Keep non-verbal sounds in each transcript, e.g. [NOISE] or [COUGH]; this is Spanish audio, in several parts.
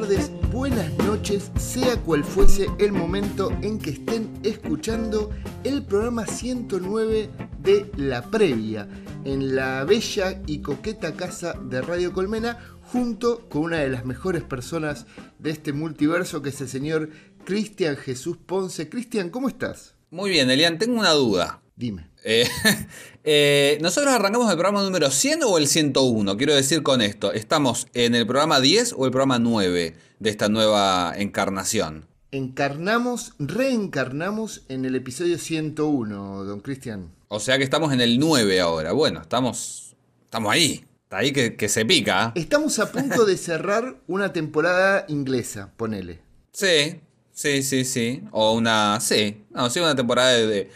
tardes, buenas noches, sea cual fuese el momento en que estén escuchando el programa 109 de La Previa, en la bella y coqueta casa de Radio Colmena, junto con una de las mejores personas de este multiverso, que es el señor Cristian Jesús Ponce. Cristian, ¿cómo estás? Muy bien, Elian, tengo una duda. Dime. Eh, [LAUGHS] eh, ¿Nosotros arrancamos el programa número 100 o el 101? Quiero decir con esto, ¿estamos en el programa 10 o el programa 9 de esta nueva encarnación? Encarnamos, reencarnamos en el episodio 101, don Cristian. O sea que estamos en el 9 ahora. Bueno, estamos, estamos ahí. Está ahí que, se pica. Estamos a punto de cerrar una temporada inglesa, ponele. Sí, sí, sí, sí. O una. Sí. No, sí, una temporada de de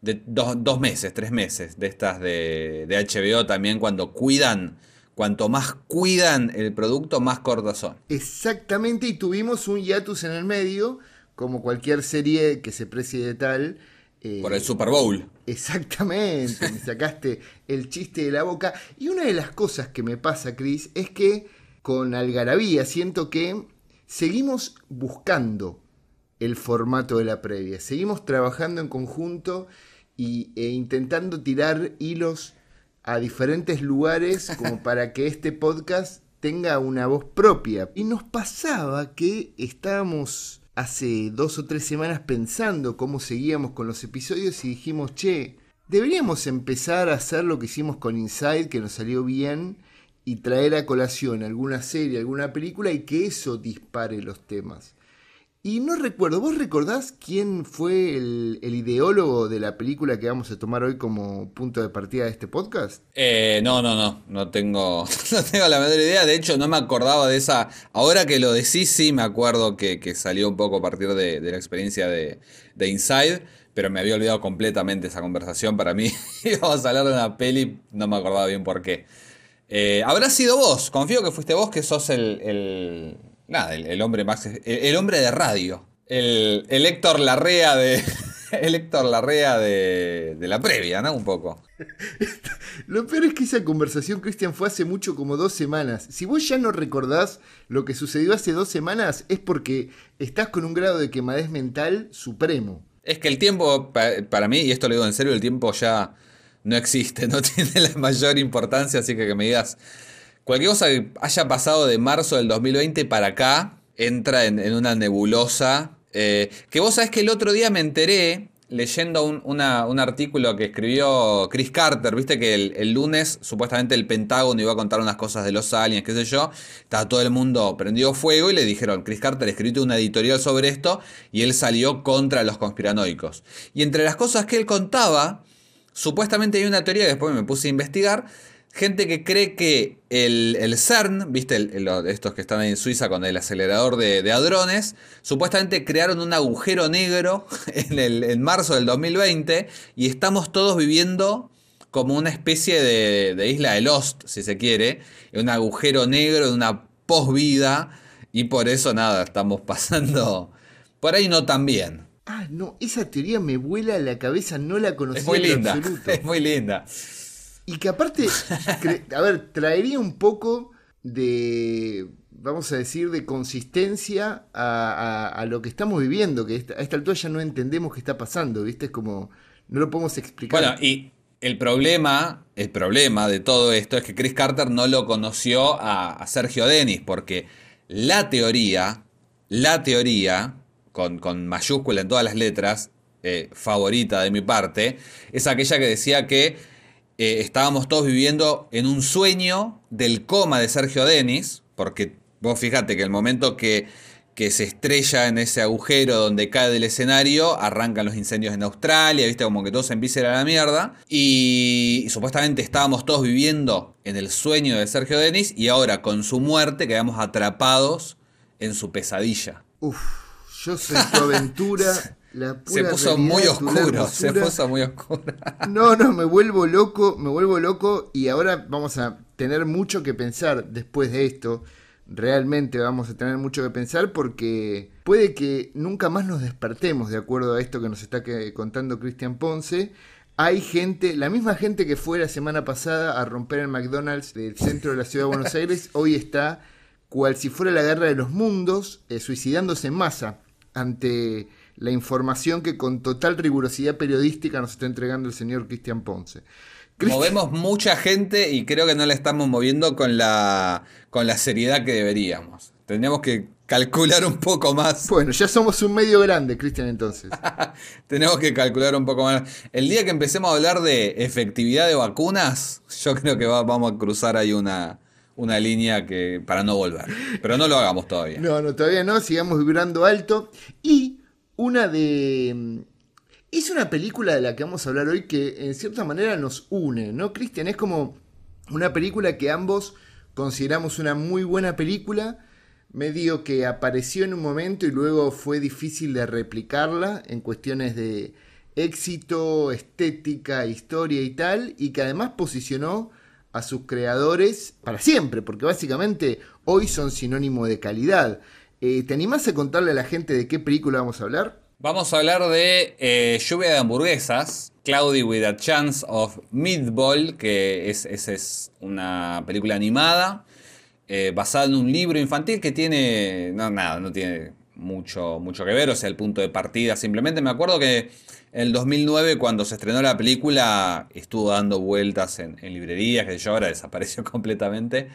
dos, meses, tres meses de estas de, de, HBO también cuando cuidan, cuanto más cuidan el producto, más cortas son. Exactamente, y tuvimos un hiatus en el medio, como cualquier serie que se precie de tal. Eh, Por el Super Bowl. Exactamente, me sacaste el chiste de la boca. Y una de las cosas que me pasa, Chris, es que con Algarabía siento que seguimos buscando el formato de la previa. Seguimos trabajando en conjunto y, e intentando tirar hilos a diferentes lugares [LAUGHS] como para que este podcast tenga una voz propia. Y nos pasaba que estábamos hace dos o tres semanas pensando cómo seguíamos con los episodios y dijimos, che, deberíamos empezar a hacer lo que hicimos con Inside, que nos salió bien, y traer a colación alguna serie, alguna película y que eso dispare los temas. Y no recuerdo, ¿vos recordás quién fue el, ideólogo de la película que vamos a tomar hoy como punto de partida de este podcast? Eh, no, no, no, no tengo, [LAUGHS] no tengo la menor idea. De hecho, no me acordaba de esa. Ahora que lo decís, sí me acuerdo que, salió un poco a partir de, la experiencia de, Inside, pero me había olvidado completamente esa conversación. Para mí, [LAUGHS] íbamos a hablar de una peli, no me acordaba bien por qué. Eh, habrá sido vos, confío que fuiste vos que sos el Nada, el, hombre más. El, hombre de radio. El, el Héctor Larrea de. [LAUGHS] El Héctor Larrea de, de la previa, ¿no? Un poco. [LAUGHS] Lo peor es que esa conversación, Cristian, fue hace mucho, como dos semanas. Si vos ya no recordás lo que sucedió hace dos semanas, es porque estás con un grado de quemadez mental supremo. Es que el tiempo, para mí, y esto lo digo en serio, el tiempo ya no existe, [LAUGHS] no tiene la mayor importancia, así que que me digas, Cualquier cosa que haya pasado de marzo del 2020 para acá entra en, una nebulosa. Eh, que vos sabés que el otro día me enteré leyendo un, artículo que escribió Chris Carter, viste que el, lunes supuestamente el Pentágono iba a contar unas cosas de los aliens, qué sé yo, estaba todo el mundo prendido fuego y le dijeron, Chris Carter escribió una editorial sobre esto y él salió contra los conspiranoicos. Y entre las cosas que él contaba, supuestamente hay una teoría que después me puse a investigar, gente que cree que el, CERN, viste, estos que están ahí en Suiza con el acelerador de, hadrones, supuestamente crearon un agujero negro [LAUGHS] en, el, marzo del 2020 y estamos todos viviendo como una especie de, isla de Lost, si se quiere, un agujero negro de una posvida y por eso nada, estamos [LAUGHS] pasando por ahí no tan bien. Ah, no, esa teoría me vuela a la cabeza, no la conocía [LAUGHS] es muy linda, Es muy linda. Y que aparte, [LAUGHS] a ver, traería un poco de, vamos a decir, de consistencia a, lo que estamos viviendo, que a esta altura ya no entendemos qué está pasando, ¿viste? Es como, no lo podemos explicar. Bueno, y el problema, el problema de todo esto es que Chris Carter no lo conoció a, Sergio Denis, porque la teoría, la teoría, con, con mayúscula en todas las letras, eh, favorita de mi parte, es aquella que decía que eh, estábamos todos viviendo en un sueño del coma de Sergio Denis, porque vos fíjate que el momento que, que se estrella en ese agujero donde cae del escenario, arrancan los incendios en Australia, viste como que todo se empieza a la mierda, y, supuestamente estábamos todos viviendo en el sueño de Sergio Denis, y ahora con su muerte quedamos atrapados en su pesadilla. Uf, yo soy tu aventura [LAUGHS] se puso muy oscuro, se puso muy oscuro. No, no, me vuelvo loco, me vuelvo loco y ahora vamos a tener mucho que pensar después de esto. Realmente vamos a tener mucho que pensar porque puede que nunca más nos despertemos de acuerdo a esto que nos está contando Cristian Ponce. Hay gente, la misma gente que fue la semana pasada a romper el McDonald's del centro de la ciudad de Buenos [LAUGHS] Aires, hoy está cual si fuera la guerra de los mundos, eh, suicidándose en masa ante la información que con total rigurosidad periodística nos está entregando el señor Cristian Ponce. Movemos mucha gente y creo que no la estamos moviendo con la, con la seriedad que deberíamos. Tendríamos que calcular un poco más. [LAUGHS] Bueno, ya somos un medio grande, Cristian, entonces. [LAUGHS] Tenemos que calcular un poco más. El día que empecemos a hablar de efectividad de vacunas, yo creo que vamos a cruzar ahí una, una línea que para no volver. Pero no lo hagamos todavía. No, no, todavía no, sigamos vibrando alto. Y una de es una película de la que vamos a hablar hoy que en cierta manera nos une, ¿no, Cristian? Es como una película que ambos consideramos una muy buena película, medio que apareció en un momento y luego fue difícil de replicarla en cuestiones de éxito, estética, historia y tal, y que además posicionó a sus creadores para siempre, porque básicamente hoy son sinónimo de calidad. Eh, ¿Te animás a contarle a la gente de qué película vamos a hablar? Vamos a hablar de eh, Lluvia de hamburguesas, Cloudy with a Chance of Meatball, que es, es una película animada eh, basada en un libro infantil que tiene, no, nada, no tiene mucho, mucho que ver, o sea, el punto de partida simplemente. Me acuerdo que en el 2009, cuando se estrenó la película, estuvo dando vueltas en, librerías, que yo ahora desapareció [LAUGHS] completamente.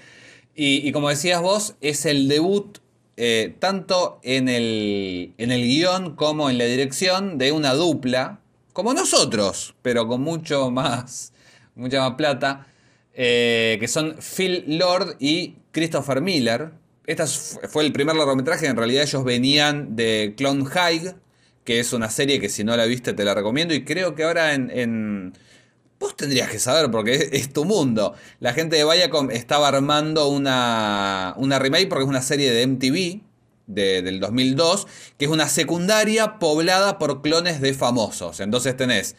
Y, y como decías vos, es el debut eh, tanto en el, en el guion como en la dirección de una dupla, como nosotros, pero con mucho más, mucha más plata, eh, que son Phil Lord y Christopher Miller. Este fue el primer largometraje, en realidad ellos venían de Clone High, que es una serie que si no la viste te la recomiendo y creo que ahora en Vos tendrías que saber porque es, tu mundo. La gente de Viacom estaba armando una, una remake porque es una serie de MTV del 2002, que es una secundaria poblada por clones de famosos. Entonces tenés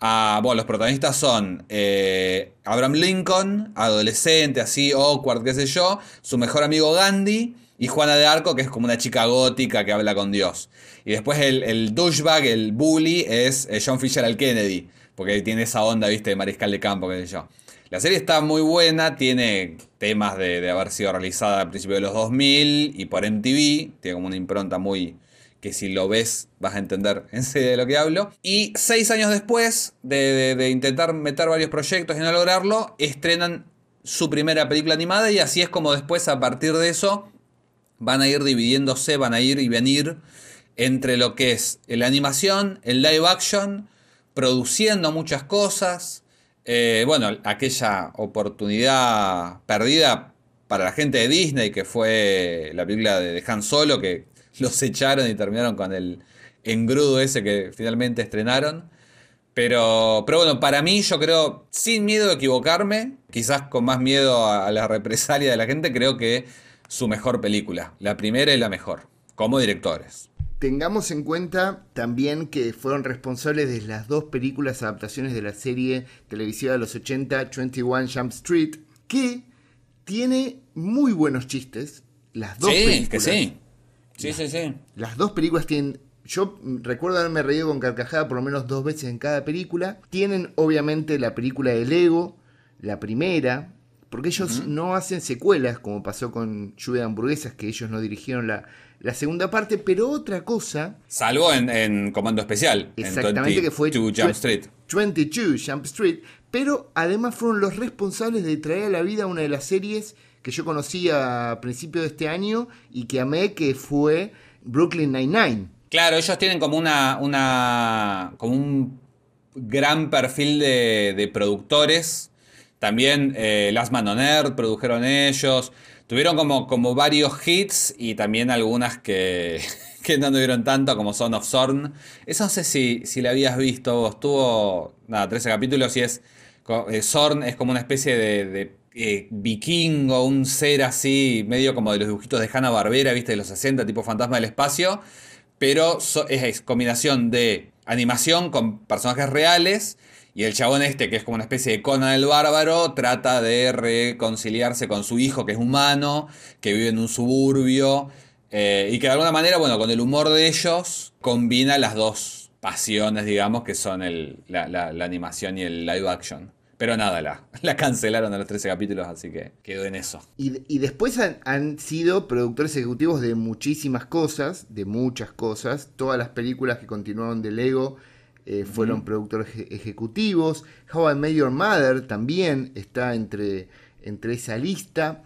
a, bueno, los protagonistas son eh, Abraham Lincoln, adolescente, así, awkward, qué sé yo, su mejor amigo Gandhi y Juana de Arco, que es como una chica gótica que habla con Dios. Y después el, douchebag, el bully, es eh, John Fisher al Kennedy. Porque tiene esa onda, viste, de mariscal de campo, qué sé yo. La serie está muy buena, tiene temas de, haber sido realizada al principio de los 2000 y por MTV, tiene como una impronta muy que si lo ves vas a entender en serio de lo que hablo. Y seis años después de, de intentar meter varios proyectos y no lograrlo, estrenan su primera película animada y así es como después a partir de eso van a ir dividiéndose, van a ir y venir entre lo que es la animación, el live action, produciendo muchas cosas. Eh, bueno, aquella oportunidad perdida para la gente de Disney, que fue la película de Han Solo, que [LAUGHS] los echaron y terminaron con el engrudo ese que finalmente estrenaron. Pero, pero bueno, para mí yo creo, sin miedo de equivocarme, quizás con más miedo a la represalia de la gente, creo que su mejor película, la primera y la mejor, como directores. Tengamos en cuenta también que fueron responsables de las dos películas adaptaciones de la serie televisiva de los 80, 21 Jump Street, que tiene muy buenos chistes. Las dos sí, Que sí. Sí, sí, sí. Las dos películas tienen yo recuerdo haberme reído con carcajada por lo menos dos veces en cada película. Tienen obviamente la película de Lego, la primera, porque ellos no hacen secuelas como pasó con Lluvia de Hamburguesas, que ellos no dirigieron la, la segunda parte, pero otra cosa. Salvo en, Comando Especial. Exactamente, que fue Jump Street. 22 Jump Street. Pero además fueron los responsables de traer a la vida una de las series que yo conocí a principios de este año y que amé, que fue Brooklyn Nine-Nine. Claro, ellos tienen como una. una como un gran perfil de, productores. También eh, Last Man on Earth produjeron ellos. Tuvieron como, como varios hits y también algunas que, [LAUGHS] que no tuvieron tanto, como Son of Zorn. Eso no sé si, si la habías visto. Estuvo, nada, 13 capítulos y es. Eh, Zorn es como una especie de, de eh, vikingo, un ser así, medio como de los dibujitos de Hanna Barbera, viste, de los 60, tipo fantasma del espacio. Pero es combinación de animación con personajes reales y el chabón este, que es como una especie de Conan el bárbaro, trata de reconciliarse con su hijo, que es humano, que vive en un suburbio, eh, y que de alguna manera, bueno, con el humor de ellos, combina las dos pasiones, digamos, que son la, animación y el live action. Pero nada, la, [LAUGHS] la cancelaron a los 13 capítulos, así que quedó en eso. Y, y después han, han, sido productores ejecutivos de muchísimas cosas, de muchas cosas. Todas las películas que continuaron de Lego eh, fueron productores ejecutivos. How I Met Your Mother también está entre, entre esa lista.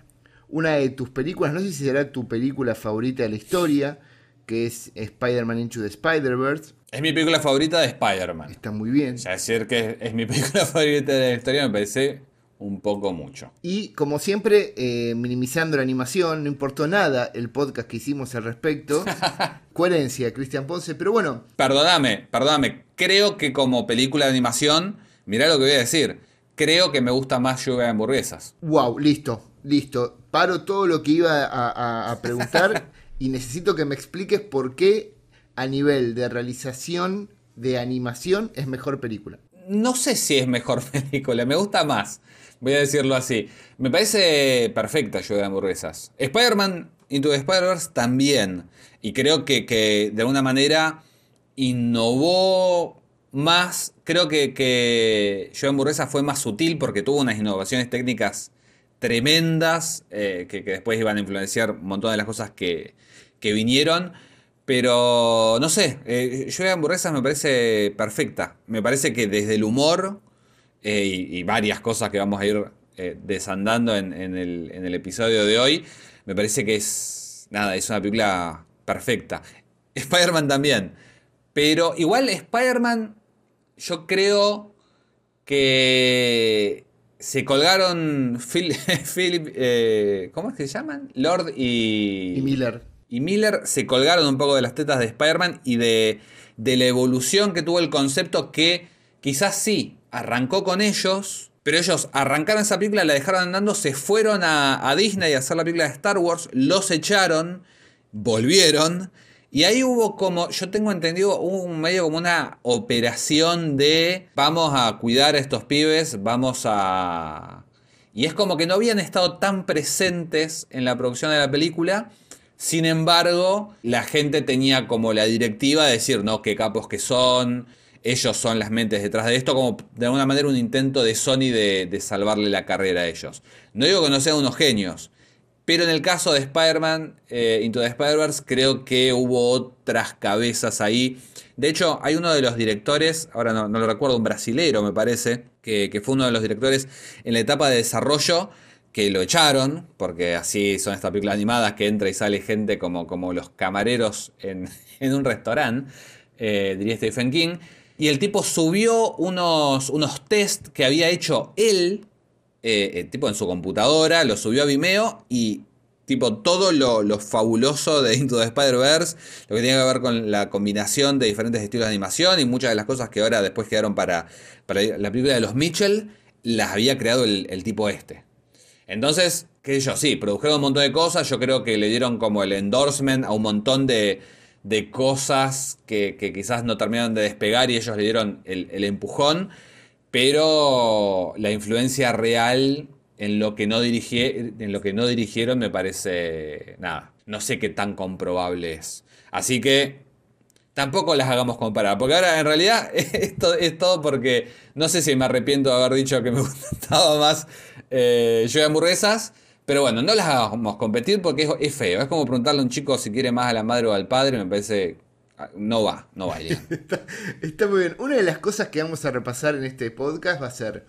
Una de tus películas, no sé si será tu película favorita de la historia, que es Spider-Man Into the Spider-Verse. Es mi película favorita de Spider-Man. Está muy bien. O decir que es mi [LAUGHS] película favorita de la historia me parece un poco mucho. Y como siempre, eh, minimizando la animación, no importó nada el podcast que hicimos al respecto. [LAUGHS] Coherencia, Cristian Ponce, pero bueno. Perdóname, perdóname. Creo que como película de animación, mirá lo que voy a decir. Creo que me gusta más lluvia de hamburguesas. Wow, listo, listo. Paro todo lo que iba a, a preguntar y necesito que me expliques por qué a nivel de realización de animación es mejor película. No sé si es mejor [LAUGHS] película, me gusta más. Voy a decirlo así. Me parece perfecta Lluvia de hamburguesas. Spider-Man Into the Spider-Verse también. Y creo que, que, de alguna manera innovó más. Creo que, que Lluvia de hamburguesas fue más sutil porque tuvo unas innovaciones técnicas tremendas eh, que, que, después iban a influenciar un montón de las cosas que, que vinieron. Pero no sé, eh, Lluvia de hamburguesas me parece perfecta. Me parece que desde el humor eh, y, varias cosas que vamos a ir eh, desandando en, el, episodio de hoy, me parece que es, nada, es una película perfecta. Spider-Man también, pero igual Spider-Man, yo creo que se colgaron [LAUGHS] Philip, eh, ¿cómo es que se llaman? Lord y, y Miller. Y Miller se colgaron un poco de las tetas de Spider-Man y de, de la evolución que tuvo el concepto que quizás sí, arrancó con ellos, pero ellos arrancaron esa película, la dejaron andando, se fueron a, Disney a hacer la película de Star Wars, los echaron, volvieron. Y ahí hubo como, yo tengo entendido, un medio como una operación de vamos a cuidar a estos pibes, vamos a... Y es como que no habían estado tan presentes en la producción de la película. Sin embargo, la gente tenía como la directiva de decir, no, qué capos que son, ellos son las mentes detrás de esto, como de alguna manera un intento de Sony de, salvarle la carrera a ellos. No digo que no sean unos genios, pero en el caso de Spider-Man eh, Into the Spider-Verse creo que hubo otras cabezas ahí. De hecho, hay uno de los directores, ahora no, lo recuerdo, un brasilero me parece, que, fue uno de los directores en la etapa de desarrollo que lo echaron, porque así son estas películas animadas que entra y sale gente como, como los camareros [LAUGHS] en, un restaurante, eh, diría Stephen King. Y el tipo subió unos, unos test que había hecho él, eh, eh, tipo en su computadora, lo subió a Vimeo y tipo todo lo, fabuloso de Into the Spider-Verse, lo que tiene que ver con la combinación de diferentes estilos de animación y muchas de las cosas que ahora después quedaron para, para la película de los Mitchell, las había creado el, el tipo este. Entonces, qué sé yo, sí, produjeron un montón de cosas, yo creo que le dieron como el endorsement a un montón de de cosas que, quizás no terminaron de despegar y ellos le dieron el, empujón, pero la influencia real en lo, que no en lo que no dirigieron me parece nada. No sé qué tan comprobable es. Así que tampoco las hagamos comparar. Porque ahora en realidad [LAUGHS] esto es todo porque no sé si me arrepiento de haber dicho que me [LAUGHS] gustaba más eh, yo de hamburguesas. Pero bueno, no las hagamos competir porque es, feo. Es como preguntarle a un chico si quiere más a la madre o al padre. Me parece. Ah, no va, no va, [LAUGHS] está, está muy bien. Una de las cosas que vamos a repasar en este podcast va a ser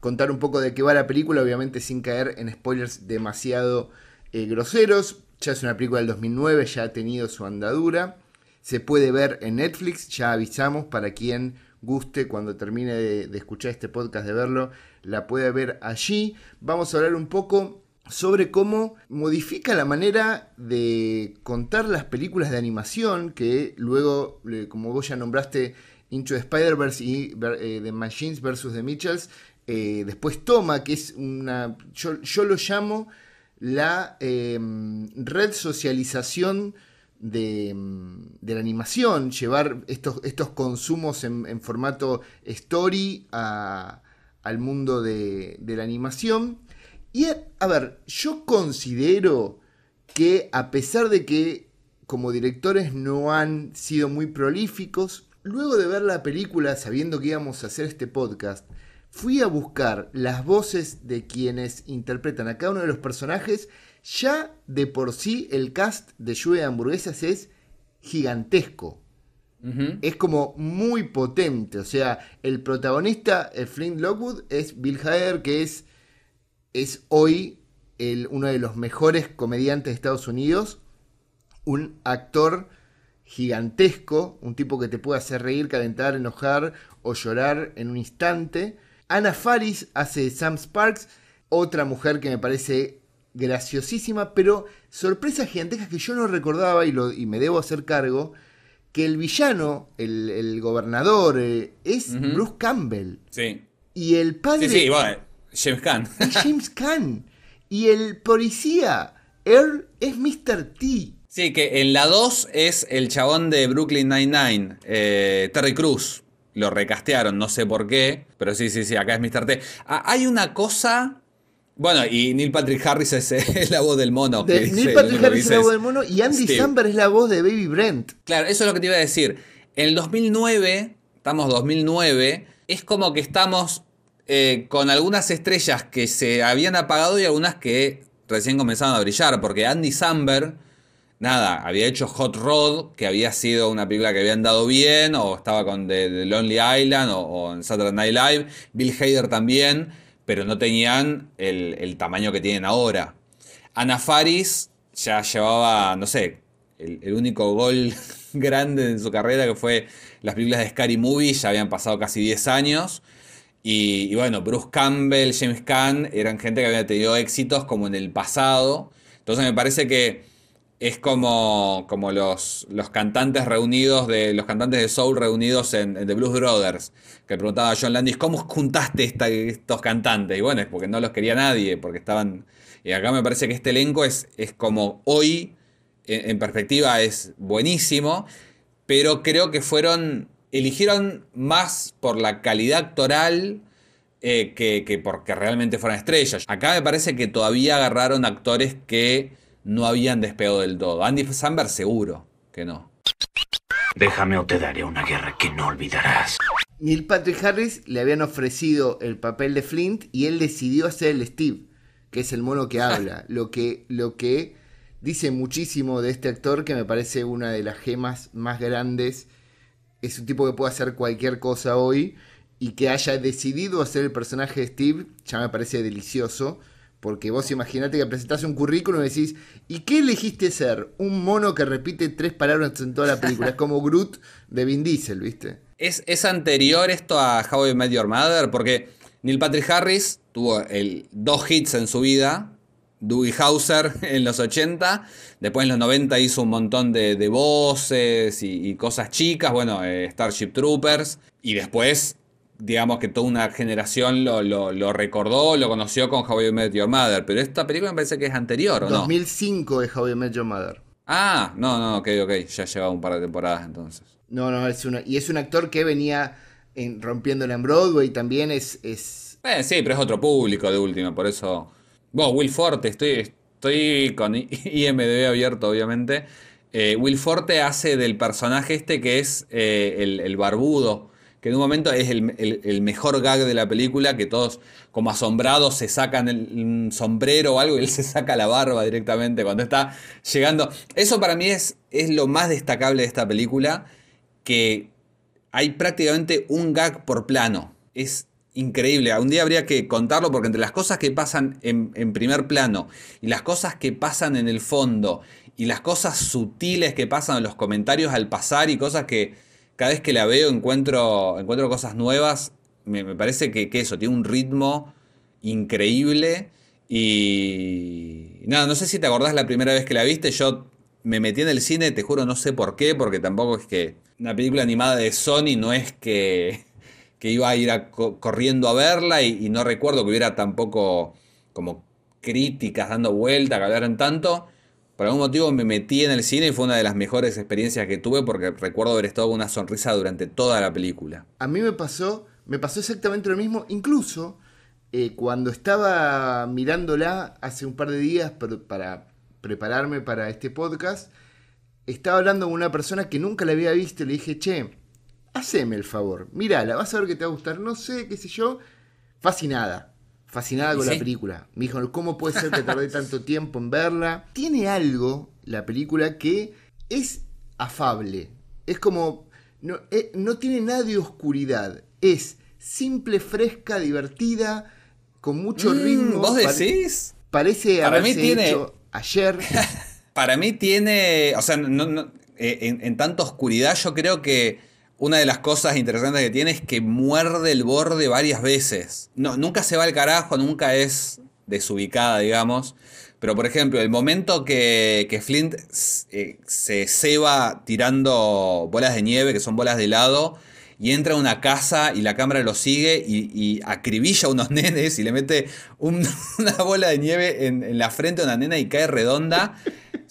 contar un poco de qué va la película, obviamente sin caer en spoilers demasiado eh, groseros. Ya es una película del 2009, ya ha tenido su andadura. Se puede ver en Netflix, ya avisamos para quien guste cuando termine de escuchar este podcast de verlo, la puede ver allí. Vamos a hablar un poco sobre cómo modifica la manera de contar las películas de animación que luego, como vos ya nombraste, Into the Spider-Verse y eh, The Machines vs. The Mitchells, eh, después toma, que es una, yo, lo llamo la em, red socialización de, la animación, llevar estos, estos consumos en, formato story al mundo de, la animación. Y a ver, yo considero que a pesar de que como directores no han sido muy prolíficos, luego de ver la película sabiendo que íbamos a hacer este podcast, fui a buscar las voces de quienes interpretan a cada uno de los personajes. Ya de por sí el cast de Lluvia de Hamburguesas es gigantesco. Es como muy potente. O sea, el protagonista, el Flint Lockwood, es Bill Hader, que es, es hoy el, uno de los mejores comediantes de Estados Unidos. Un actor gigantesco, un tipo que te puede hacer reír, calentar, enojar o llorar en un instante. Ana Faris hace Sam Sparks, otra mujer que me parece graciosísima, pero sorpresas gigantescas que yo no recordaba y, lo, y me debo hacer cargo que el villano, el, gobernador, eh, es Bruce Campbell. Sí. Y el padre. Sí, sí, bueno, James Caan. Es James Caan. Y el policía, Earl, es Mr. T. Sí, que en la 2 es el chabón de Brooklyn Nine-Nine, eh, Terry Cruz. Lo recastearon, no sé por qué, pero sí, sí, sí, acá es Mr. T. Ah, hay una cosa bueno, y Neil Patrick Harris es, la voz del mono. Neil Patrick Harris es la voz del mono y Andy Samberg es la voz de Baby Brent. Claro, eso es lo que te iba a decir. En el 2009, estamos 2009, es como que estamos eh, con algunas estrellas que se habían apagado y algunas que recién comenzaron a brillar, porque Andy Samberg, nada, había hecho Hot Rod, que había sido una película que habían dado bien, o estaba con The, Lonely Island, o, o en Saturday Night Live, Bill Hader también pero no tenían el, tamaño que tienen ahora. Ana Faris ya llevaba, no sé, el, único gol [LAUGHS] grande en su carrera que fue las películas de Scary Movie, ya habían pasado casi 10 años. Y, bueno, Bruce Campbell, James Caan eran gente que había tenido éxitos como en el pasado. Entonces me parece que es como, como los, los cantantes reunidos, de los cantantes de soul reunidos en, The Blues Brothers, que preguntaba a John Landis, ¿cómo juntaste estos cantantes? Y bueno, es porque no los quería nadie, porque estaban... Y acá me parece que este elenco es, es como hoy, en, perspectiva, es buenísimo, pero creo que fueron, eligieron más por la calidad actoral eh, que, que porque realmente fueran estrellas. Acá me parece que todavía agarraron actores que no habían despegado del todo. Andy Samberg seguro que no. Déjame o te daré una guerra que no olvidarás. Neil Patrick Harris le habían ofrecido el papel de Flint y él decidió hacer el Steve, que es el mono que habla. [LAUGHS] lo, que, lo que dice muchísimo de este actor que me parece una de las gemas más grandes. Es un tipo que puede hacer cualquier cosa hoy y que haya decidido hacer el personaje de Steve ya me parece delicioso. Porque vos imaginate que presentás un currículum y decís, ¿y qué elegiste ser? Un mono que repite tres palabras en toda la película. es como Groot de Vin Diesel, ¿viste? ¿Es, ¿Es, anterior esto a How I Met Your Mother? Porque Neil Patrick Harris tuvo dos hits en su vida. Doogie Hauser [LAUGHS] en los 80. Después en los 90 hizo un montón de, voces y, cosas chicas. Bueno, eh, Starship Troopers. Y después digamos que toda una generación lo, recordó, lo conoció con How Met Your Mother. Pero esta película me parece que es anterior, ¿o 2005 es How Met Your Mother. Ah, no, no, ok, ok. Ya llevaba un par de temporadas entonces. No, no, es una, y es un actor que venía en, rompiéndola en Broadway también es... es... Eh, sí, pero es otro público de última, por eso... Vos, Will Forte, estoy, estoy con IMDB abierto, obviamente. Eh, Will Forte hace del personaje este que es eh, el, el barbudo que en un momento es el, mejor gag de la película, que todos como asombrados se sacan el sombrero o algo y él se saca la barba directamente cuando está llegando. Eso para mí es, es lo más destacable de esta película, que hay prácticamente un gag por plano. Es increíble. Un día habría que contarlo porque entre las cosas que pasan en, en, primer plano y las cosas que pasan en el fondo y las cosas sutiles que pasan en los comentarios al pasar y cosas que cada vez que la veo encuentro, encuentro cosas nuevas. Me, parece que, eso, tiene un ritmo increíble. Y nada, no sé si te acordás la primera vez que la viste. Yo me metí en el cine, te juro, no sé por qué, porque tampoco es que una película animada de Sony no es que, [LAUGHS] que iba a ir corriendo a verla y, no recuerdo que hubiera tampoco como críticas dando vuelta, que hablaran tanto. Por algún motivo me metí en el cine y fue una de las mejores experiencias que tuve porque recuerdo haber estado con una sonrisa durante toda la película. A mí me pasó, me pasó exactamente lo mismo, incluso eh, cuando estaba mirándola hace un par de días para prepararme para este podcast, estaba hablando con una persona que nunca la había visto y le dije, che, haceme el favor, mírala, vas a ver que te va a gustar, no sé, qué sé yo, fascinada. Fascinada con la película. Me dijo, ¿cómo puede ser que [LAUGHS] tardé tanto tiempo en verla? Tiene algo, la película, que es afable. Es como. No, eh, no tiene nada de oscuridad. Es simple, fresca, divertida, con mucho Mm, ritmo. ¿Vos Pare- decís? Parece Para haberse mí tiene- hecho ayer. [LAUGHS] Para mí tiene, o sea, no- no- eh, en, en tanta oscuridad yo creo que una de las cosas interesantes que tiene es que muerde el borde varias veces. No, nunca se va al carajo, nunca es desubicada, digamos. Pero por ejemplo, el momento que, que Flint eh, se ceba tirando bolas de nieve, que son bolas de helado, y entra a una casa y la cámara lo sigue y, acribilla a unos [LAUGHS] nenes y le mete un- una bola de nieve en, en la frente a una nena y cae redonda.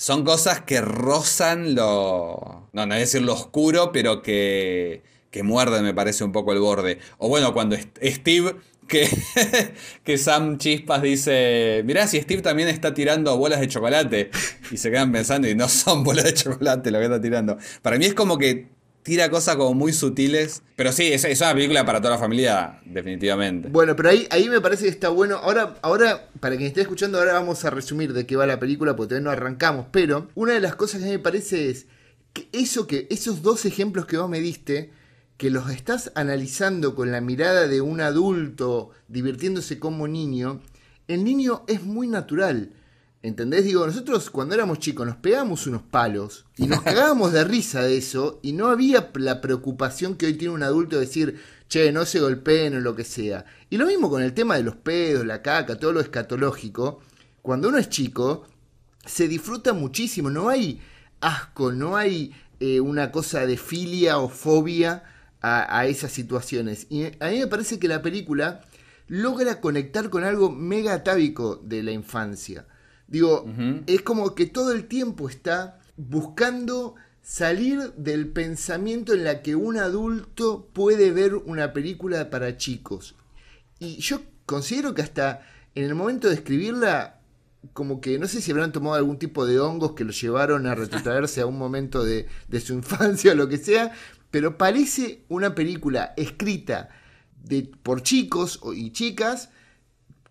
Son cosas que rozan lo. No, no voy a decir lo oscuro, pero que, que muerden, me parece, un poco el borde. O bueno, cuando Steve, que, [LAUGHS] que Sam Chispas dice: Mirá, si Steve también está tirando bolas de chocolate. Y se quedan pensando, y no son bolas de chocolate lo que está tirando. Para mí es como que tira cosas como muy sutiles. Pero sí, es, es una película para toda la familia, definitivamente. Bueno, pero ahí, ahí me parece que está bueno. Ahora, ahora, para quien esté escuchando, ahora vamos a resumir de qué va la película, porque todavía no arrancamos. Pero una de las cosas que me parece es que eso que, esos dos ejemplos que vos me diste, que los estás analizando con la mirada de un adulto divirtiéndose como niño, el niño es muy natural. ¿Entendés? Digo, nosotros cuando éramos chicos nos pegábamos unos palos y nos cagábamos de risa de eso y no había la preocupación que hoy tiene un adulto de decir, che, no se golpeen o lo que sea. Y lo mismo con el tema de los pedos, la caca, todo lo escatológico. Cuando uno es chico, se disfruta muchísimo, no hay asco, no hay eh, una cosa de filia o fobia a, a esas situaciones. Y a mí me parece que la película logra conectar con algo mega atávico de la infancia. Digo, es como que todo el tiempo está buscando salir del pensamiento en la que un adulto puede ver una película para chicos. Y yo considero que hasta en el momento de escribirla, como que no sé si habrán tomado algún tipo de hongos que lo llevaron a retrotraerse a un momento de, de su infancia o lo que sea, pero parece una película escrita de, por chicos y chicas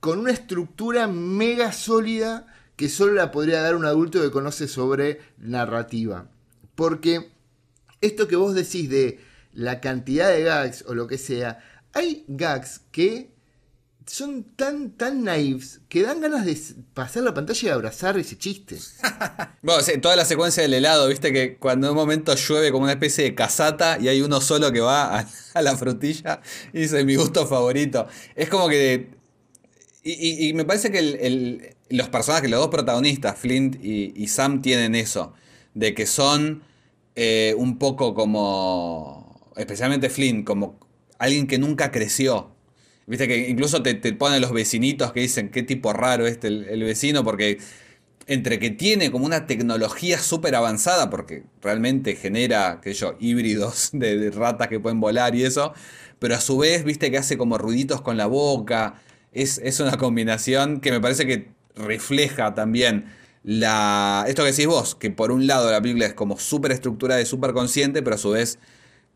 con una estructura mega sólida que solo la podría dar un adulto que conoce sobre narrativa. Porque esto que vos decís de la cantidad de gags o lo que sea, hay gags que son tan, tan naives que dan ganas de pasar la pantalla y abrazar ese chiste. [LAUGHS] Bueno, toda la secuencia del helado, viste que cuando en un momento llueve como una especie de casata y hay uno solo que va a, [LAUGHS] la frutilla y dice mi gusto favorito. Es como que. Y, me parece que el- los personajes, los dos protagonistas, Flint y, Sam, tienen eso. De que son eh, un poco como. Especialmente Flint, como alguien que nunca creció. Viste que incluso te, ponen los vecinitos que dicen qué tipo raro este el, el vecino, porque entre que tiene como una tecnología súper avanzada, porque realmente genera, qué sé yo, híbridos de, de ratas que pueden volar y eso, pero a su vez, viste que hace como ruiditos con la boca. Es, es una combinación que me parece que refleja también la, esto que decís vos, que por un lado la película es como súper estructurada y súper consciente, pero a su vez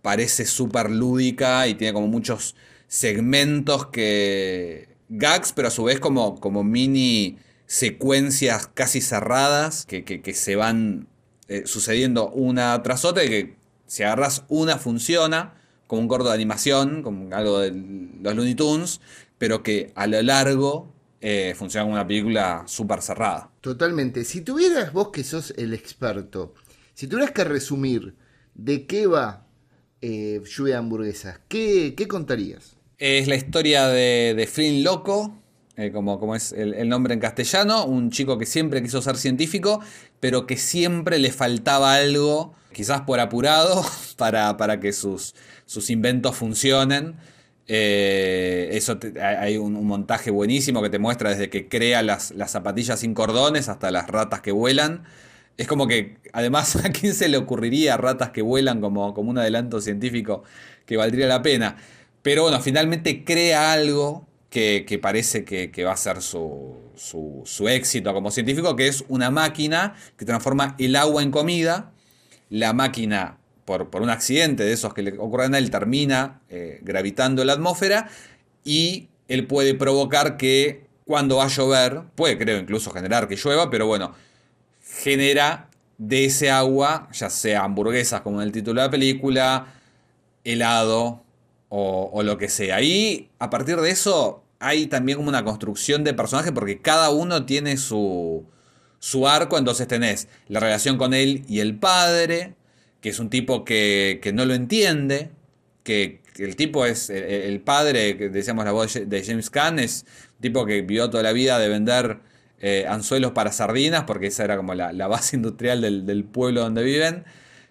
parece súper lúdica y tiene como muchos segmentos que. gags, pero a su vez como, como mini secuencias casi cerradas que, que- se van eh, sucediendo una tras otra y que si agarras una funciona como un corto de animación, como algo de los Looney Tunes, pero que a lo largo eh, funciona como una película súper cerrada. Totalmente. Si tuvieras vos que sos el experto, si tuvieras que resumir de qué va eh, Lluvia de Hamburguesas, ¿qué, qué contarías? Es la historia de, de Flynn Loco, eh, como, como es el, el nombre en castellano, un chico que siempre quiso ser científico, pero que siempre le faltaba algo, quizás por apurado, [LAUGHS] para, para que sus, sus inventos funcionen. Eh, eso hay un, montaje buenísimo que te muestra desde que crea las, las zapatillas sin cordones hasta las ratas que vuelan. Es como que, además, [LAUGHS] ¿a quién se le ocurriría ratas que vuelan como, como un adelanto científico que valdría la pena? Pero bueno, finalmente crea algo que, que parece que, que va a ser su, su- su éxito como científico, que es una máquina que transforma el agua en comida. La máquina, por, por un accidente de esos que le ocurren a él, termina eh, gravitando la atmósfera y él puede provocar que cuando va a llover, puede creo incluso generar que llueva, pero bueno, genera de ese agua, ya sea hamburguesas como en el título de la película, helado o, lo que sea. Y a partir de eso hay también como una construcción de personaje porque cada uno tiene su, su arco, entonces tenés la relación con él y el padre, que es un tipo que, que no lo entiende, que, el tipo es el, padre, que decíamos la voz de James Caan, es un tipo que vivió toda la vida de vender eh, anzuelos para sardinas, porque esa era como la, base [LAUGHS] industrial del, pueblo donde viven,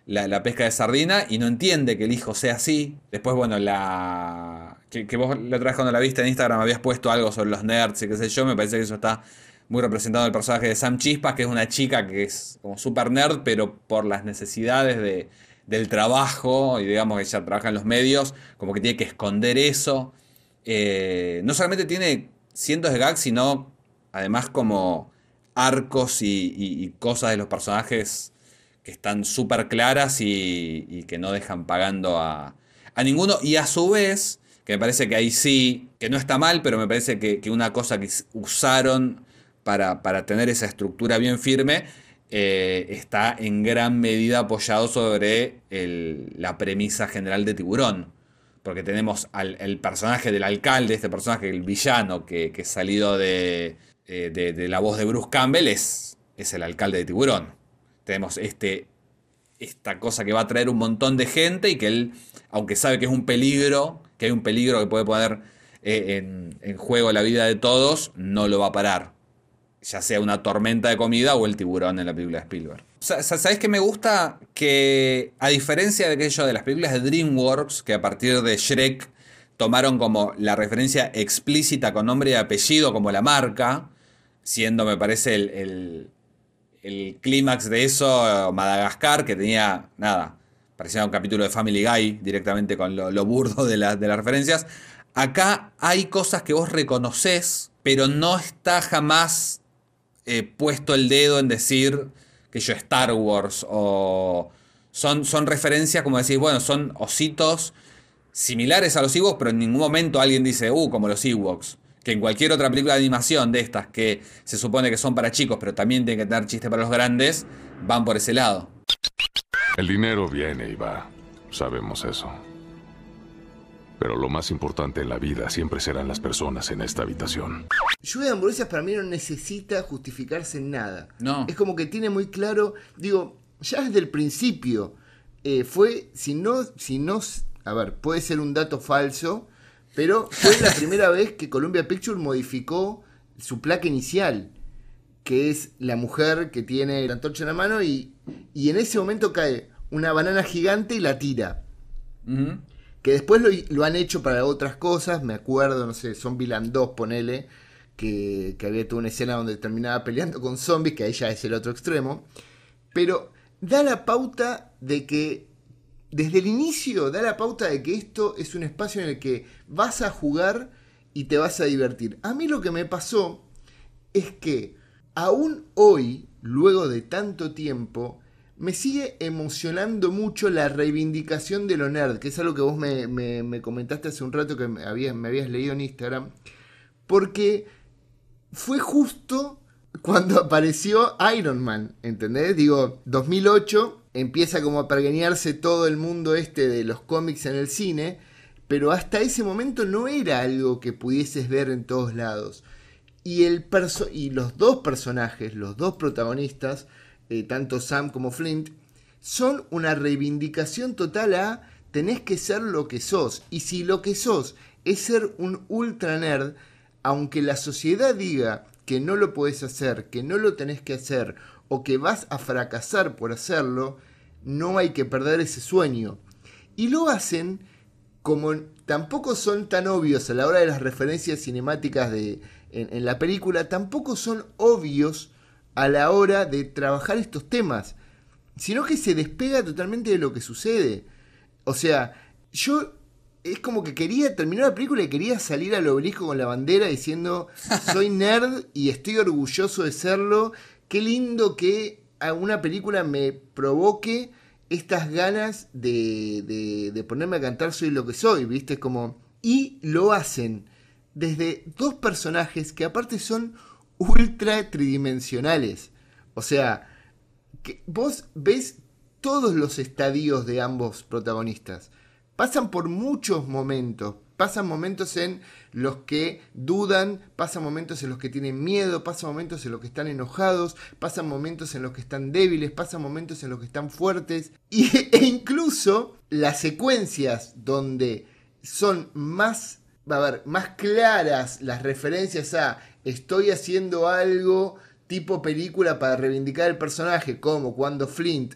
la, pesca de sardina, y no entiende que el hijo sea así. Después, bueno, la que, vos la otra vez cuando la viste en Instagram habías puesto algo sobre los nerds y qué sé yo, me parece que eso está muy representado en el personaje de Sam Chispas, que es una chica que es como super nerd, pero por las necesidades de, del trabajo, y digamos que ella trabaja en los medios, como que tiene que esconder eso. Eh, no solamente tiene cientos de gags, sino además como arcos y, cosas de los personajes que están súper claras y, que no dejan pagando a, ninguno. Y a su vez, que me parece que ahí sí, que no está mal, pero me parece que, una cosa que usaron para, para tener esa estructura bien firme eh, está en gran medida apoyado sobre la premisa general de Tiburón. Porque tenemos al el personaje del alcalde, este personaje, el villano, que, que salido eh, de, de, la voz de Bruce Campbell, es, es el alcalde de Tiburón. Tenemos este, esta cosa que va a traer un montón de gente y que él, aunque sabe que es un peligro, que hay un peligro que puede poner eh, en, en juego la vida de todos, no lo va a parar ya sea una tormenta de comida o el tiburón en la película de Spielberg. ¿Sabes qué me gusta? Que a diferencia de aquello de las películas de DreamWorks, que a partir de Shrek tomaron como la referencia explícita con nombre y apellido como la marca, siendo me parece el, el, clímax de eso Madagascar, que tenía, nada, parecía un capítulo de Family Guy directamente con lo, burdo de, de las referencias. Acá hay cosas que vos reconoces, pero no está jamás eh, puesto el dedo en decir que yo Star Wars o son, son referencias como decir, bueno, son ositos similares a los Ewoks, pero en ningún momento alguien dice, uh, como los Ewoks. Que en cualquier otra película de animación de estas que se supone que son para chicos, pero también tienen que tener chiste para los grandes, van por ese lado. El dinero viene y va. Sabemos eso. Pero lo más importante en la vida siempre serán las personas en esta habitación. Lluvia de hamburguesas para mí no necesita justificarse en nada. No. Es como que tiene muy claro, digo, ya desde el principio eh, fue, si no, si no, a ver, puede ser un dato falso, pero fue la primera vez que Columbia Pictures modificó su placa inicial, que es la mujer que tiene la antorcha en la mano y, y en ese momento cae una banana gigante y la tira que después lo, han hecho para otras cosas, me acuerdo, no sé, Zombieland 2, ponele, que, que había toda una escena donde terminaba peleando con zombies, que ahí ya es el otro extremo, pero da la pauta de que, desde el inicio, da la pauta de que esto es un espacio en el que vas a jugar y te vas a divertir. A mí lo que me pasó es que, aún hoy, luego de tanto tiempo, me sigue emocionando mucho la reivindicación de lo nerd, que es algo que vos me, comentaste hace un rato que me habías, leído en Instagram, porque fue justo cuando apareció Iron Man, ¿entendés? Digo, 2008 empieza como a pergeñarse todo el mundo este de los cómics en el cine, pero hasta ese momento no era algo que pudieses ver en todos lados. Y los dos personajes, los dos protagonistas, eh, tanto Sam como Flint, son una reivindicación total a tenés que ser lo que sos. Y si lo que sos es ser un ultra nerd, aunque la sociedad diga que no lo podés hacer, que no lo tenés que hacer o que vas a fracasar por hacerlo, no hay que perder ese sueño. Y lo hacen como tampoco son tan obvios a la hora de las referencias cinemáticas de, en la película, tampoco son obvios a la hora de trabajar estos temas, sino que se despega totalmente de lo que sucede. O sea, yo es como que quería terminar la película y quería salir al obelisco con la bandera diciendo soy [LAUGHS] nerd y estoy orgulloso de serlo. Qué lindo que una película me provoque estas ganas de, de, de ponerme a cantar soy lo que soy, ¿viste? Como... Y lo hacen desde dos personajes que aparte son ultra tridimensionales. O sea, que vos ves todos los estadios de ambos protagonistas. Pasan por muchos momentos. Pasan momentos en los que dudan, pasan momentos en los que tienen miedo, pasan momentos en los que están enojados, pasan momentos en los que están débiles, pasan momentos en los que están fuertes. [LAUGHS] Y, e incluso las secuencias donde son más, a ver, más claras las referencias a estoy haciendo algo tipo película para reivindicar el personaje, como cuando Flint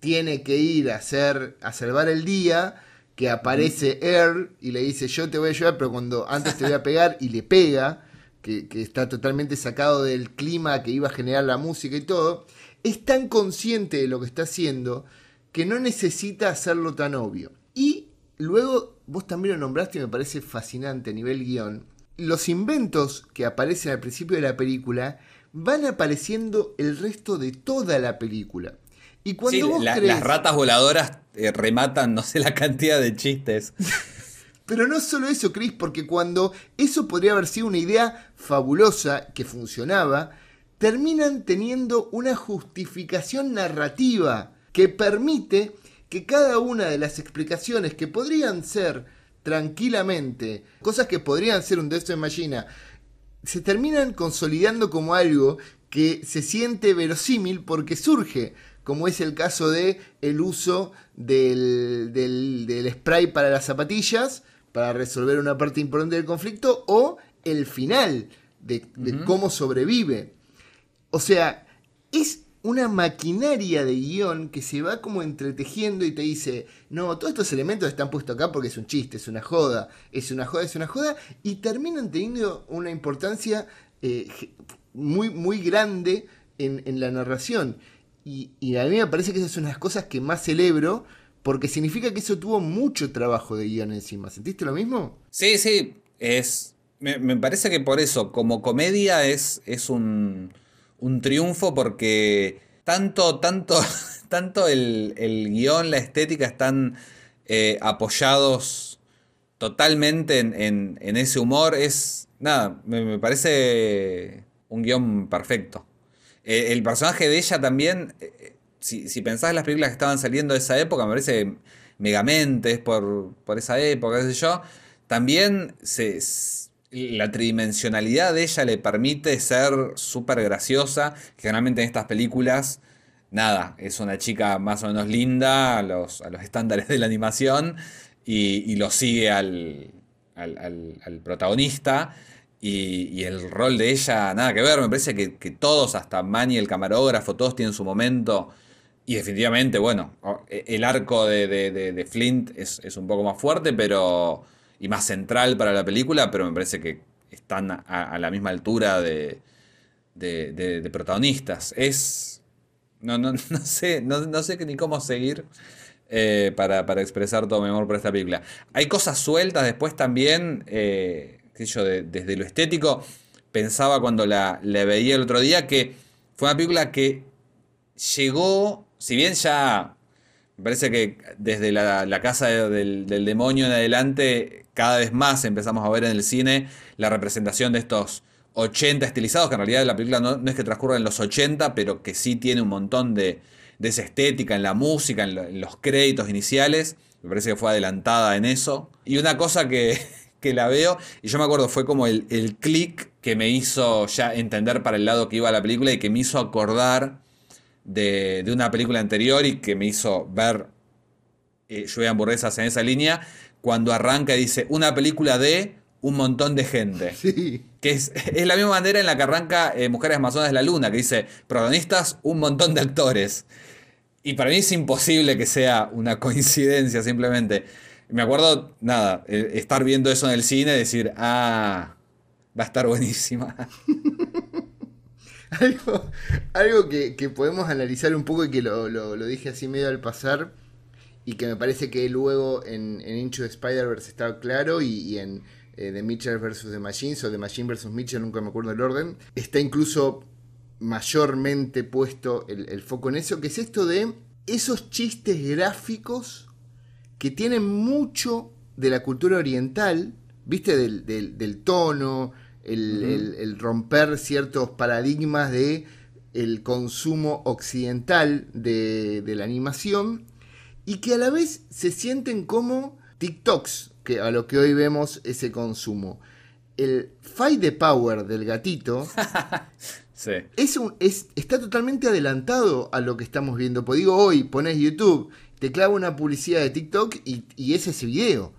tiene que ir a, hacer, a salvar el día, que aparece Earl y le dice yo te voy a ayudar, pero cuando antes te voy a pegar y le pega, que, que está totalmente sacado del clima que iba a generar la música y todo, es tan consciente de lo que está haciendo que no necesita hacerlo tan obvio. Y luego vos también lo nombraste y me parece fascinante a nivel guion. Los inventos que aparecen al principio de la película van apareciendo el resto de toda la película. Y cuando Sí, vos la- crees- las ratas voladoras eh, rematan, no sé la cantidad de chistes. [LAUGHS] Pero no solo eso, Chris, porque cuando eso podría haber sido una idea fabulosa que funcionaba, terminan teniendo una justificación narrativa que permite que cada una de las explicaciones que podrían ser tranquilamente cosas que podrían ser un Death Machina se terminan consolidando como algo que se siente verosímil porque surge, como es el caso de el uso del, del- del spray para las zapatillas para resolver una parte importante del conflicto o el final de, de cómo sobrevive. O sea, es una maquinaria de guion que se va como entretejiendo y te dice, no, todos estos elementos están puestos acá porque es un chiste, es una joda, es una joda, es una joda, y terminan teniendo una importancia eh, muy, muy grande en, en la narración. Y, y a mí me parece que esas son las cosas que más celebro, porque significa que eso tuvo mucho trabajo de guion encima. ¿Sentiste lo mismo? Sí, sí, es. Me, me parece que por eso, como comedia, es, es un, un triunfo porque tanto, tanto, [LAUGHS] tanto el, el guion, la estética están eh, apoyados totalmente en, en- ese humor. Es. Nada, me, parece un guion perfecto. Eh, el personaje de ella también. eh, si, si pensás en las películas que estaban saliendo de esa época, me parece Megamente, es por, por esa época, qué sé yo. También se, la tridimensionalidad de ella le permite ser súper graciosa. Generalmente en estas películas, nada, es una chica más o menos linda a los, a los estándares de la animación y, y lo sigue al, al, al- protagonista. Y, y el rol de ella, nada que ver, me parece que, que todos, hasta Manny, el camarógrafo, todos tienen su momento. Y definitivamente, bueno, e- el arco de, de- de- de Flint es, es un poco más fuerte, pero. Y más central para la película, pero me parece que están a, la misma altura de, de- de- protagonistas. Es. No, no, [LAUGHS] no sé, no, no sé ni cómo seguir eh, para, para expresar todo mi amor por esta película. Hay cosas sueltas después también, eh, qué sé yo, de- desde lo estético. Pensaba cuando la, la veía el otro día que fue una película que llegó, si bien ya me parece que desde la, casa de- del, demonio en adelante, cada vez más empezamos a ver en el cine la representación de estos 80 estilizados, que en realidad la película no, es que transcurra en los 80, pero que sí tiene un montón de, de esa estética en la música, en, en los créditos iniciales. Me parece que fue adelantada en eso. Y una cosa que, [LAUGHS] que la veo, y yo me acuerdo, fue como el, el clic que me hizo ya entender para el lado que iba la película y que me hizo acordar de, de una película anterior y que me hizo ver eh, Lluvia hamburguesas en esa línea, cuando arranca y dice una película de un montón de gente. Sí. Que es, es la misma manera en la que arranca eh, Mujeres Amazonas de la Luna, que dice protagonistas, un montón de actores. Y para mí es imposible que sea una [LAUGHS] coincidencia simplemente. Me acuerdo, nada, eh, estar viendo eso en el cine y decir, ah, va a estar buenísima. [LAUGHS] [LAUGHS] Algo, algo que, que podemos analizar un poco y que lo, lo- dije así medio al pasar y que me parece que luego en, en Into the Spider-Verse está claro y, y en eh, The Mitchell vs. The Machines o The Machine vs. Mitchell, nunca me acuerdo el orden, está incluso mayormente puesto el, el foco en eso, que es esto de esos chistes gráficos que tienen mucho de la cultura oriental, ¿viste? Del, del- del tono, el, el- el romper ciertos paradigmas de el consumo occidental de, de la animación y que a la vez se sienten como TikToks, que a lo que hoy vemos ese consumo. El Fight the Power del gatito [LAUGHS] Sí. es un, es, está totalmente adelantado a lo que estamos viendo. Pues digo, hoy pones YouTube, te clava una publicidad de TikTok y, y es ese video.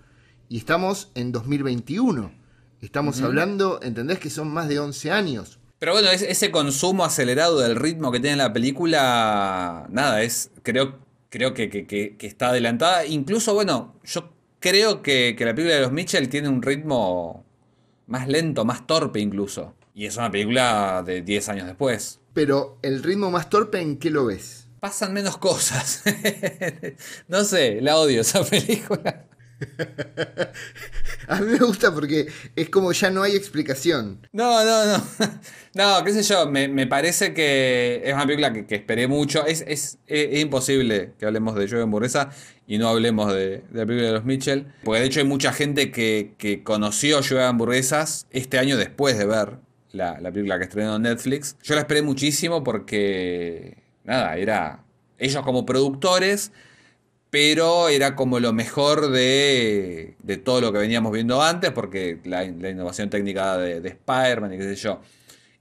Y estamos en 2021. Estamos hablando, ¿entendés? Que son más de 11 años. Pero bueno, es- ese consumo acelerado del ritmo que tiene la película, nada, es creo, creo que, que- que- que está adelantada. Incluso, bueno, yo creo que, que la película de los Mitchell tiene un ritmo más lento, más torpe incluso. Y es una película de 10 años después. Pero el ritmo más torpe, ¿en qué lo ves? Pasan menos cosas. [LAUGHS] no sé, la odio esa película. [LAUGHS] A mí me gusta porque es como ya no hay explicación. No, no, no. [LAUGHS] No, qué sé yo, me, me parece que es una película que, que esperé mucho. Es, es, es- imposible que hablemos de Joe Hamburguesa y no hablemos de, de la película de los Mitchell. Porque de hecho hay mucha gente que, que conoció Joe Hamburguesas este año después de ver la, la película que estrenó en Netflix. Yo la esperé muchísimo porque, nada, era ellos como productores pero era como lo mejor de, de todo lo que veníamos viendo antes, porque la, la innovación técnica de, de Spider-Man y qué sé yo.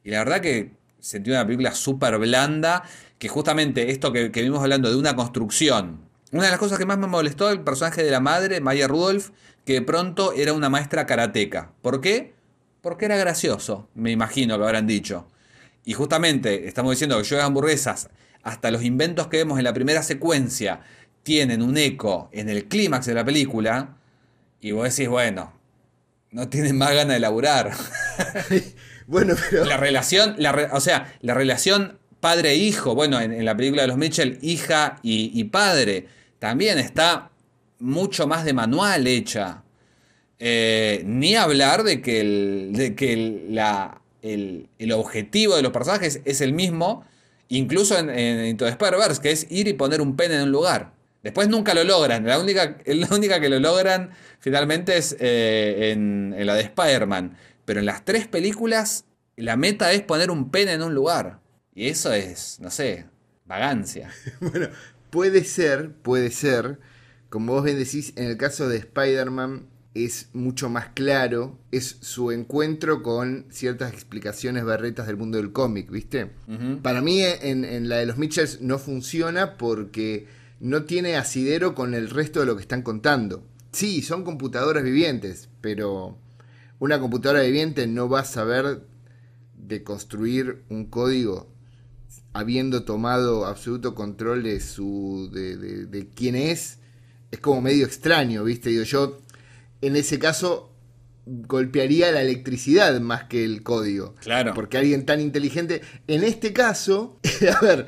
Y la verdad que sentí una película súper blanda, que justamente esto que, que vimos hablando de una construcción. Una de las cosas que más me molestó el personaje de la madre, Maya Rudolph, que de pronto era una maestra karateca. ¿Por qué? Porque era gracioso, me imagino que habrán dicho. Y justamente estamos diciendo que Joe Hamburguesas, hasta los inventos que vemos en la primera secuencia, tienen un eco en el clímax de la película. Y vos decís, bueno, no tienen más ganas de laburar. [LAUGHS] Bueno, pero... la relación, la re- o sea, la relación padre-hijo, bueno, en, en la película de los Mitchell, hija y, y padre, también está mucho más de manual hecha. Eh, ni hablar de que, el, de que el, la- el- el objetivo de los personajes es el mismo, incluso en, en Into the Spider-Verse, que es ir y poner un pene en un lugar. Después nunca lo logran. La única, [LAUGHS] la única que lo logran finalmente es eh, en, en la de Spider-Man. Pero en las tres películas, la meta es poner un pene en un lugar. Y eso es, no sé, vagancia. [LAUGHS] Bueno, puede ser, puede ser. Como vos bien decís, en el caso de Spider-Man es mucho más claro. Es su encuentro con ciertas explicaciones berretas del mundo del cómic, ¿viste? Para mí en, en la de los Mitchells no funciona porque no tiene asidero con el resto de lo que están contando. Sí, son computadoras vivientes, pero una computadora viviente no va a saber de construir un código habiendo tomado absoluto control de su de, de- de quién es es como medio extraño viste digo yo en ese caso golpearía la electricidad más que el código Claro. porque alguien tan inteligente en este caso [LAUGHS] a ver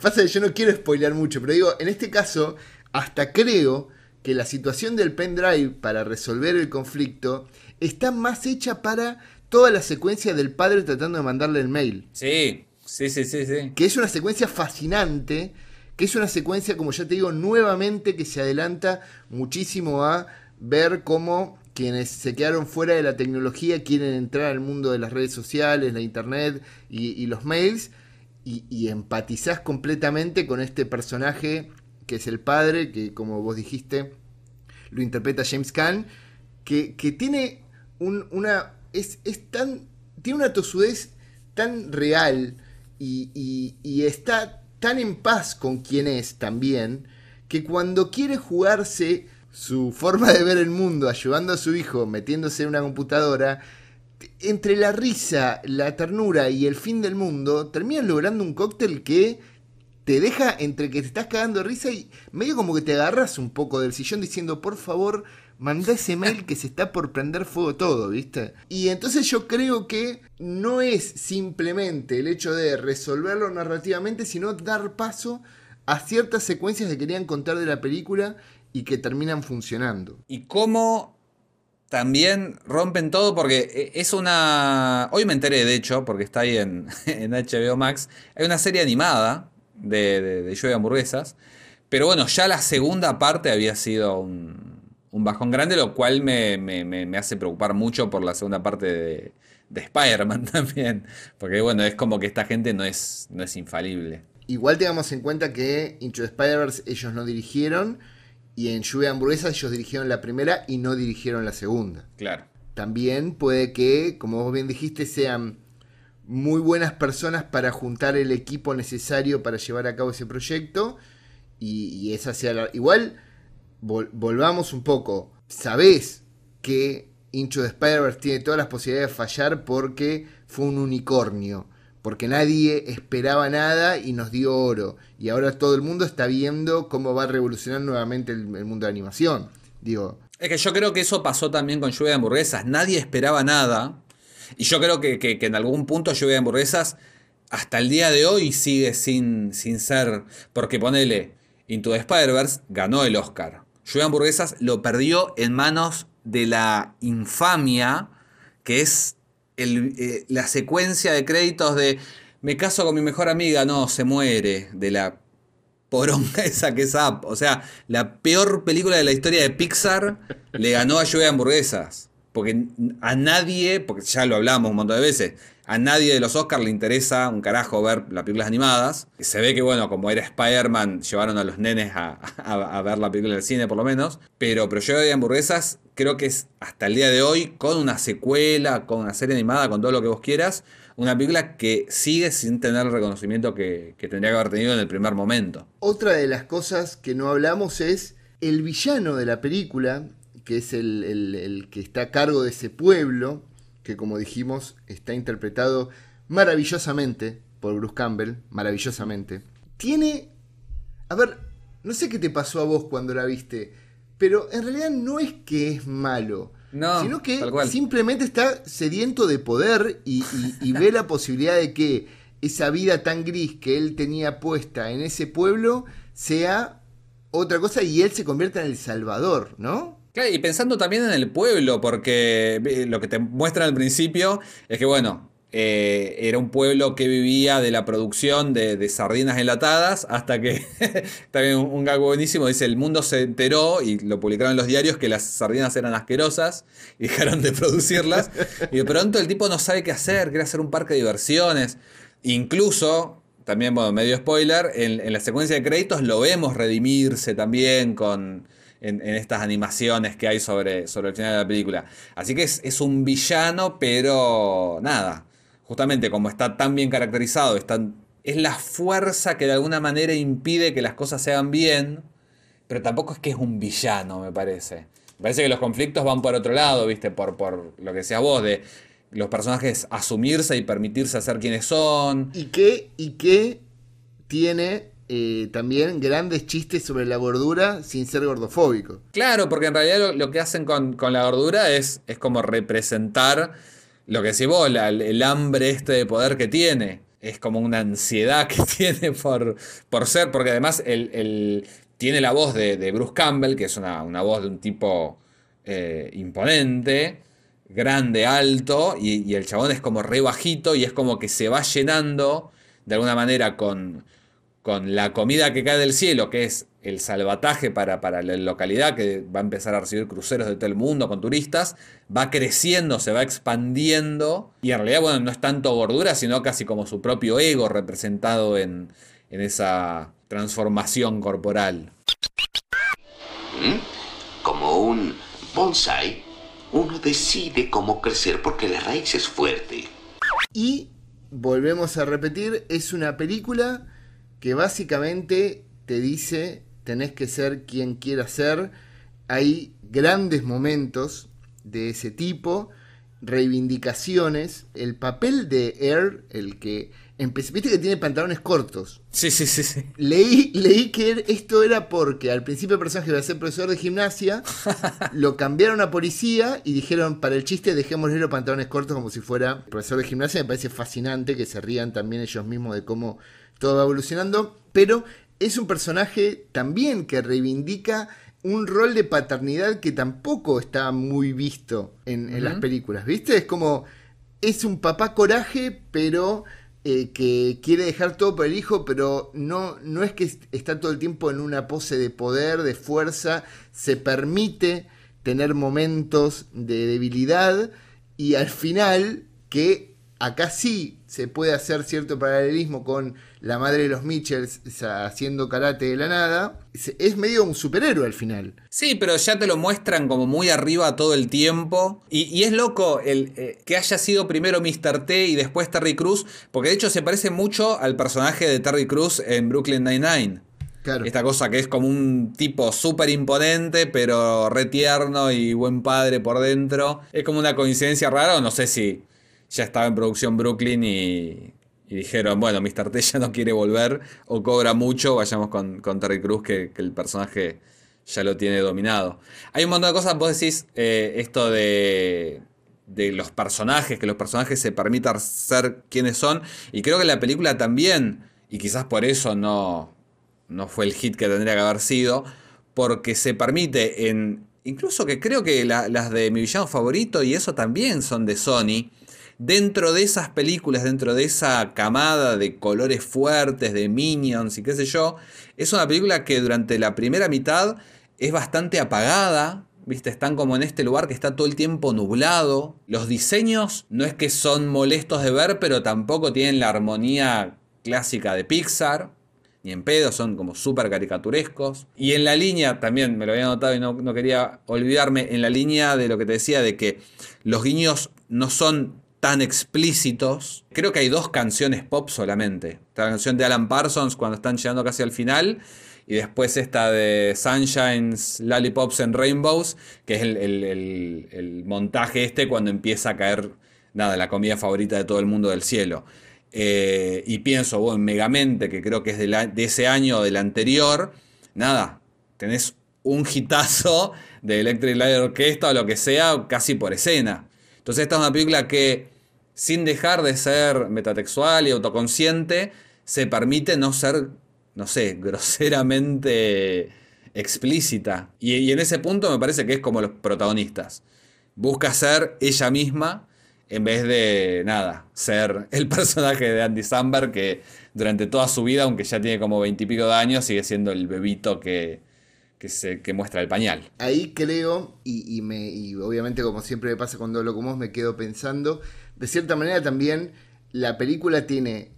pasa que yo no quiero spoilear mucho pero digo en este caso hasta creo que la situación del pendrive para resolver el conflicto está más hecha para toda la secuencia del padre tratando de mandarle el mail Sí, sí, sí, sí, sí. que es una secuencia fascinante, que es una secuencia, como ya te digo, nuevamente que se adelanta muchísimo a ver cómo quienes se quedaron fuera de la tecnología quieren entrar al mundo de las redes sociales, la internet y, y los mails, y, y empatizás completamente con este personaje que es el padre, que como vos dijiste, lo interpreta James Caan, que, tiene un- una. Es, es tan. Tiene una tosudez tan real y, y- está tan en paz con quien es también, que cuando quiere jugarse su forma de ver el mundo, ayudando a su hijo, metiéndose en una computadora, entre la risa, la ternura y el fin del mundo, terminan logrando un cóctel que te deja entre que te estás cagando de risa y medio como que te agarras un poco del sillón diciendo, por favor, manda ese mail que se está por prender fuego todo, ¿viste? Y entonces yo creo que no es simplemente el hecho de resolverlo narrativamente, sino dar paso a ciertas secuencias que querían contar de la película y que terminan funcionando. Y cómo también rompen todo, porque eh, es una... Hoy me enteré, de hecho, porque está ahí en, [LAUGHS] en HBO Max, hay una serie animada de, de, de Joey Hamburguesas, pero bueno, ya la segunda parte había sido un, un bajón grande, lo cual me, me, me hace preocupar mucho por la segunda parte de, de Spider-Man [LAUGHS] también. Porque bueno, es como que esta gente no es, no es infalible. Igual tengamos en cuenta que Into the Spider-Verse ellos no dirigieron y en Lluvia de Hamburguesas ellos dirigieron la primera y no dirigieron la segunda. Claro. También puede que, como vos bien dijiste, sean muy buenas personas para juntar el equipo necesario para llevar a cabo ese proyecto y, esa sea la... Igual, volvamos un poco. Sabés que Into the Spider-Verse tiene todas las posibilidades de fallar porque fue un unicornio porque nadie esperaba nada y nos dio oro. Y ahora todo el mundo está viendo cómo va a revolucionar nuevamente el, mundo de animación. Digo. Es que yo creo que eso pasó también con Lluvia de Hamburguesas. Nadie esperaba nada. Y yo creo que, en algún punto Lluvia de Hamburguesas hasta el día de hoy sigue sin, sin ser. Porque ponele, Into the Spider-Verse ganó el Oscar. Lluvia de Hamburguesas lo perdió en manos de la infamia que es eh, la secuencia de créditos de me caso con mi mejor amiga, no, se muere de la poronga [LAUGHS] esa que es Up. O sea, la peor película de la historia de Pixar le ganó a Lluvia de Hamburguesas. Porque a nadie, porque ya lo hablamos un montón de veces, a nadie de los Oscars le interesa un carajo ver las películas animadas. Se ve que, bueno, como era Spider-Man, llevaron a los nenes a, ver la película del cine, por lo menos. Pero, pero yo de hamburguesas, creo que es hasta el día de hoy, con una secuela, con una serie animada, con todo lo que vos quieras, una película que sigue sin tener el reconocimiento que, tendría que haber tenido en el primer momento. Otra de las cosas que no hablamos es el villano de la película, que es el, el que está a cargo de ese pueblo que como dijimos está interpretado maravillosamente por Bruce Campbell, maravillosamente. Tiene... A ver, no sé qué te pasó a vos cuando la viste, pero en realidad no es que es malo. No, sino que simplemente está sediento de poder y, y ve la posibilidad de que esa vida tan gris que él tenía puesta en ese pueblo sea otra cosa y él se convierta en el salvador, ¿no? Y pensando también en el pueblo, porque lo que te muestran al principio es que, bueno, eh, era un pueblo que vivía de la producción de, sardinas enlatadas, hasta que, [LAUGHS] también un, un gag buenísimo, dice, el mundo se enteró, y lo publicaron en los diarios, que las sardinas eran asquerosas, y [LAUGHS] dejaron de producirlas, y de pronto el tipo no sabe qué hacer, quiere hacer un parque de diversiones, incluso... También, bueno, medio spoiler, en la secuencia de créditos lo vemos redimirse también con, en, estas animaciones que hay sobre, sobre el final de la película. Así que es, un villano, pero nada. Justamente como está tan bien caracterizado, es la fuerza que de alguna manera impide que las cosas se hagan bien, pero tampoco es que es un villano, me parece. Me parece que los conflictos van por otro lado, ¿viste? Por, por lo que decías vos, de los personajes asumirse y permitirse ser quienes son. Y que, y que tiene eh, también grandes chistes sobre la gordura sin ser gordofóbico. Claro, porque en realidad lo, que hacen con, la gordura es, es, como representar lo que decís vos, el hambre este de poder que tiene. Es como una ansiedad que [LAUGHS] tiene por, por ser, porque además el, tiene la voz de, Bruce Campbell, que es una, voz de un tipo eh, imponente, grande, alto, y, y el chabón es como re bajito y es como que se va llenando de alguna manera con con la comida que cae del cielo, que es el salvataje para, para, la localidad, que va a empezar a recibir cruceros de todo el mundo con turistas, va creciendo, se va expandiendo, y en realidad, bueno, no es tanto gordura, sino casi como su propio ego representado en, en esa transformación corporal. ¿Mm? Como un bonsai, uno decide cómo crecer porque la raíz es fuerte. Y volvemos a repetir, es una película que básicamente te dice tenés que ser quien quieras ser. Hay grandes momentos de ese tipo, reivindicaciones. El papel de Air, el que viste que tiene pantalones cortos. Sí, sí, sí, sí. Leí, leí que esto era porque al principio el personaje iba a ser profesor de gimnasia, [LAUGHS] lo cambiaron a policía y dijeron, para el chiste dejémosle los pantalones cortos como si fuera profesor de gimnasia. Me parece fascinante que se rían también ellos mismos de cómo todo va evolucionando, pero es un personaje también que reivindica un rol de paternidad que tampoco está muy visto en, las películas, ¿viste? Es como, es un papá coraje, pero eh, que quiere dejar todo por el hijo, pero no, no es que está todo el tiempo en una pose de poder, de fuerza, se permite tener momentos de debilidad y al final que acá sí se puede hacer cierto paralelismo con la madre de los Mitchells haciendo karate de la nada. Es medio un superhéroe al final. Sí, pero ya te lo muestran como muy arriba todo el tiempo. Y, es loco el, eh, que haya sido primero Mr. T y después Terry Cruz, porque de hecho se parece mucho al personaje de Terry Cruz en Brooklyn Nine-Nine. Esta cosa que es como un tipo súper imponente, pero retierno y buen padre por dentro. Es como una coincidencia rara, o no sé si ya estaba en producción Brooklyn y, dijeron, bueno, Mr. T [LAUGHS] ya no quiere volver o cobra mucho, vayamos con, Terry Cruz, que, el personaje ya lo tiene dominado. Hay un montón de cosas, vos decís eh, esto de, de los personajes, que los personajes se permitan ser quienes son, y creo que la película también, y quizás por eso no, no fue el hit que tendría que haber sido, porque se permite en... Incluso que creo que las de mi villano favorito y eso también son de Sony dentro de esas películas, dentro de esa camada de colores fuertes, de minions y qué sé yo, es una película que durante la primera mitad es bastante apagada, ¿viste? Están como en este lugar que está todo el tiempo nublado. Los diseños no es que son molestos de ver, pero tampoco tienen la armonía clásica de Pixar. Ni en pedo, son como súper caricaturescos. Y en la línea, también me lo había notado y no, no quería olvidarme, en la línea de lo que te decía de que los guiños no son tan explícitos. Creo que hay dos canciones pop solamente. La canción de Alan Parsons cuando están llegando casi al final. Y después esta de Sunshine's Lollipops and Rainbows, que es el, montaje este cuando empieza a caer, nada, la comida favorita de todo el mundo del cielo. Eh, y pienso, bueno, en Megamente, que creo que es de, ese año o del anterior, nada, tenés un hitazo de Electric Light Orchestra o lo que sea, casi por escena. Entonces esta es una película que sin dejar de ser metatexual y autoconsciente, se permite no ser, no sé, [LAUGHS] groseramente explícita. Y, en ese punto me parece que es como los protagonistas. Busca ser ella misma en vez de, nada, ser el [LAUGHS] personaje de Andy Samberg que durante toda su vida, aunque ya tiene como veintipico de años, sigue siendo el bebito que, que, se, que muestra el pañal. Ahí creo, y, me, y obviamente como siempre me pasa cuando hablo con vos, me quedo pensando de cierta manera también la película tiene,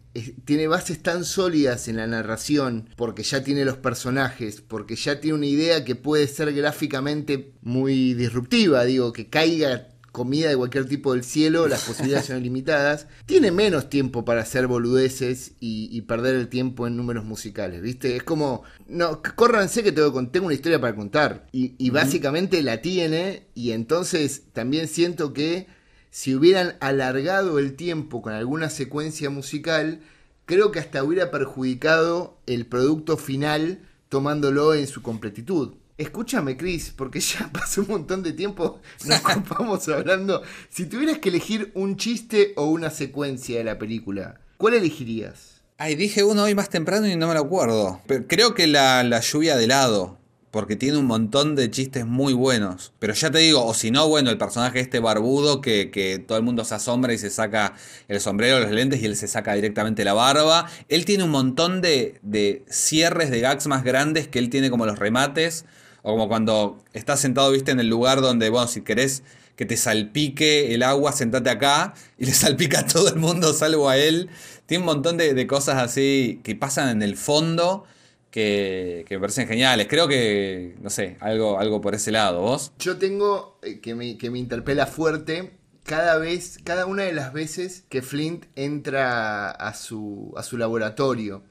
tiene bases tan sólidas en la narración, porque ya tiene los personajes, porque ya tiene una idea que puede ser gráficamente muy disruptiva, digo, que caiga comida de cualquier tipo del cielo, las posibilidades son [LAUGHS] ilimitadas. Tiene menos tiempo para hacer boludeces y, perder el tiempo en números musicales, ¿viste? Es como, no, córranse que tengo, tengo una historia para contar. Y, y básicamente la tiene, y entonces también siento que si hubieran alargado el tiempo con alguna secuencia musical, creo que hasta hubiera perjudicado el producto final tomándolo en su completitud. Escúchame, Chris, porque [LAUGHS] ya pasó un montón de tiempo, nos [LAUGHS] ocupamos hablando. Si tuvieras que elegir un chiste o una secuencia de la película, ¿cuál elegirías? Ay, dije uno hoy más temprano y no me lo acuerdo. Pero creo que la, la lluvia de helado porque tiene un montón de chistes muy buenos. Pero ya te digo, o si no, bueno, el personaje este barbudo que, todo el mundo se asombra y se saca el sombrero, los lentes y él se saca directamente la barba. Él tiene un montón de, de cierres de gags más grandes que él tiene como los remates. O como cuando estás sentado, viste, en el lugar donde, bueno, si querés que te salpique el agua, sentate acá y le [LAUGHS] salpica a todo el mundo salvo a él. Tiene un montón de, de cosas así que pasan en el fondo que, me parecen geniales. Creo que, no sé, algo, algo por ese lado. ¿Vos? Yo tengo eh, que me, que me interpela fuerte cada vez, cada una de las veces que Flint entra a su, a su laboratorio.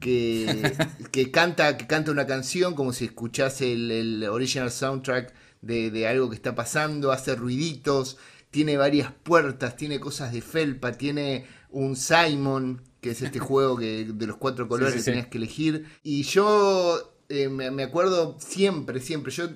Que, [LAUGHS] que, canta, que canta una canción como si escuchase el, original soundtrack de, de, algo que está pasando, hace ruiditos, tiene varias puertas, tiene cosas de felpa, tiene un Simon que es este juego que de los cuatro colores que tenías que elegir. Y yo eh, me, acuerdo siempre, siempre, yo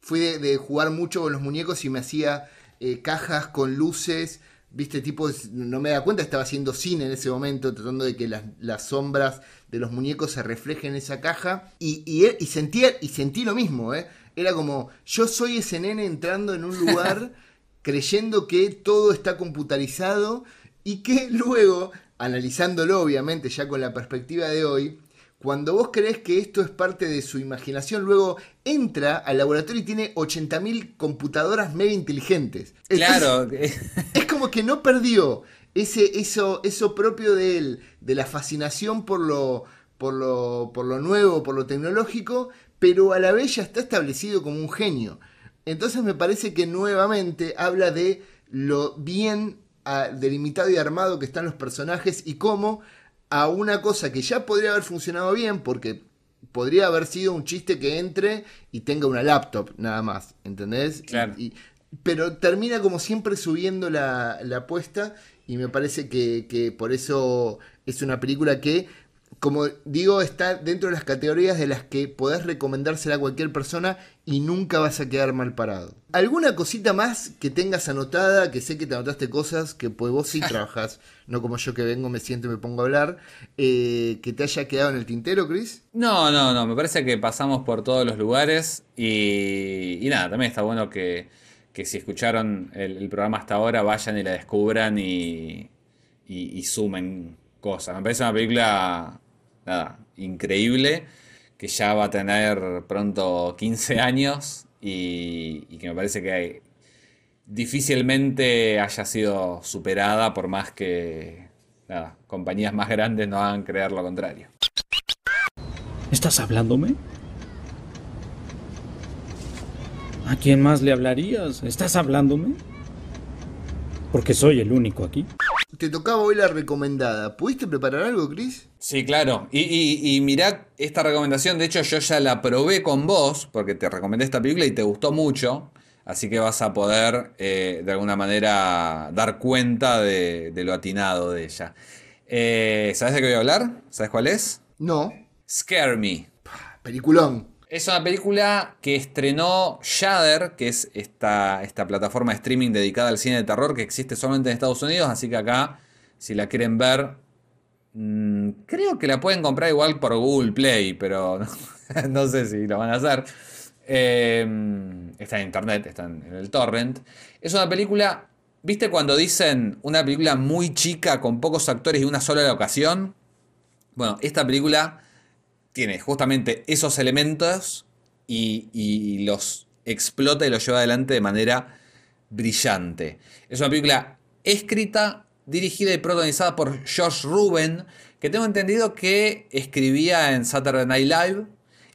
fui de, jugar mucho con los muñecos y me hacía eh, cajas con luces. Viste, tipo, no me da cuenta, estaba haciendo cine en ese momento, tratando de que las, sombras de los muñecos se reflejen en esa caja. Y, y, y, sentía, y sentí lo mismo, ¿eh? Era como, yo soy ese nene entrando en un lugar [LAUGHS] creyendo que todo está computarizado y que luego analizándolo obviamente ya con la perspectiva de hoy, cuando vos crees que esto es parte de su imaginación, luego entra al laboratorio y tiene 80.000 computadoras mega inteligentes. Claro. Es, [LAUGHS] es como que no perdió ese, eso, eso propio de él, de la fascinación por lo, por, lo, por lo nuevo, por lo tecnológico, pero a la vez ya está establecido como un genio. Entonces me parece que nuevamente habla de lo bien delimitado y armado que están los personajes y cómo a una cosa que ya podría haber funcionado bien, porque podría haber sido un chiste que entre y tenga una laptop nada más, ¿entendés? Claro. Y- y- pero termina como siempre subiendo la, la apuesta y me parece que, que por eso es una película que, como digo, está dentro de las categorías de las que podés recomendársela a cualquier persona y nunca vas a quedar mal parado. ¿Alguna cosita más que tengas anotada? Que sé que te anotaste cosas, que pues vos sí [LAUGHS] trabajás, no como yo que vengo, me siento y me pongo a hablar, eh, que te haya quedado en el tintero, Chris. No, no, no, me parece que pasamos por todos los lugares y, y nada, también está bueno que, que si escucharon el, el programa hasta ahora vayan y la descubran y, y- y sumen cosas. Me parece una película, nada, increíble, que ya va a tener pronto 15 años y, y que me parece que difícilmente haya sido superada por más que nada, compañías más grandes no hagan creer lo contrario. ¿Estás hablándome? ¿A quién más le hablarías? ¿Estás hablándome? Porque soy el único aquí. Te tocaba hoy la recomendada. ¿Pudiste preparar algo, Chris? Sí, claro. Y, y, y mirá esta recomendación. De hecho, yo ya la probé con vos, porque te recomendé esta película y te gustó mucho. Así que vas a poder, eh, de alguna manera, dar cuenta de, de lo atinado de ella. Eh, ¿Sabes de qué voy a hablar? ¿Sabes cuál es? No. Scare Me. Peliculón. Es una película que estrenó Shudder, que es esta, esta plataforma de streaming dedicada al cine de terror que existe solamente en Estados Unidos. Así que acá, si la quieren ver, mm, creo que la pueden comprar igual por Google Play, pero [LAUGHS] no, sé si lo van a hacer. Eh, está en internet, está en el torrent. Es una película, ¿viste cuando dicen una película muy chica con pocos actores y una sola locación? Bueno, esta película tiene justamente esos elementos y, los explota y los lleva adelante de manera brillante. Es una película escrita, dirigida y protagonizada por Josh Ruben, que tengo entendido que escribía en Saturday Night Live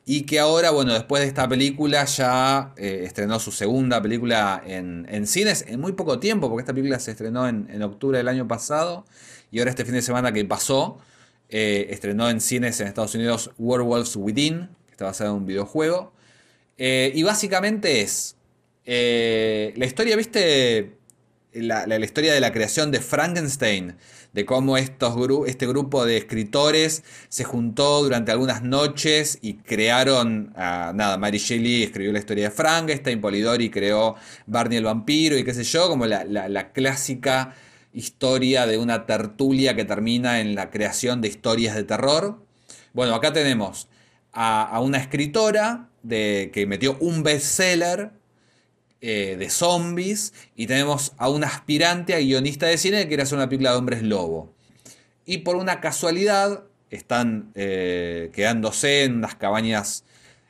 y que ahora, bueno, después de esta película ya eh, estrenó su segunda película en, en cines en muy poco tiempo, porque esta película se estrenó en, en octubre del año pasado y ahora este fin de semana que pasó eh, estrenó en cines en Estados Unidos Werewolves Within, que está basado en un videojuego. Eh, y básicamente es eh, la historia, ¿viste? La, la- historia de la creación de Frankenstein, de cómo estos este grupo de escritores se juntó durante algunas noches y crearon, nada, Mary Shelley escribió la historia de Frankenstein, Polidori creó Barney el vampiro y qué sé yo, como la- la clásica historia de una tertulia que termina en la creación de historias de terror. Bueno, acá tenemos a, una escritora de, que metió un bestseller eh, de zombies y tenemos a un aspirante a guionista de cine que quiere hacer una película de hombres lobo. Y por una casualidad están eh, quedándose en unas cabañas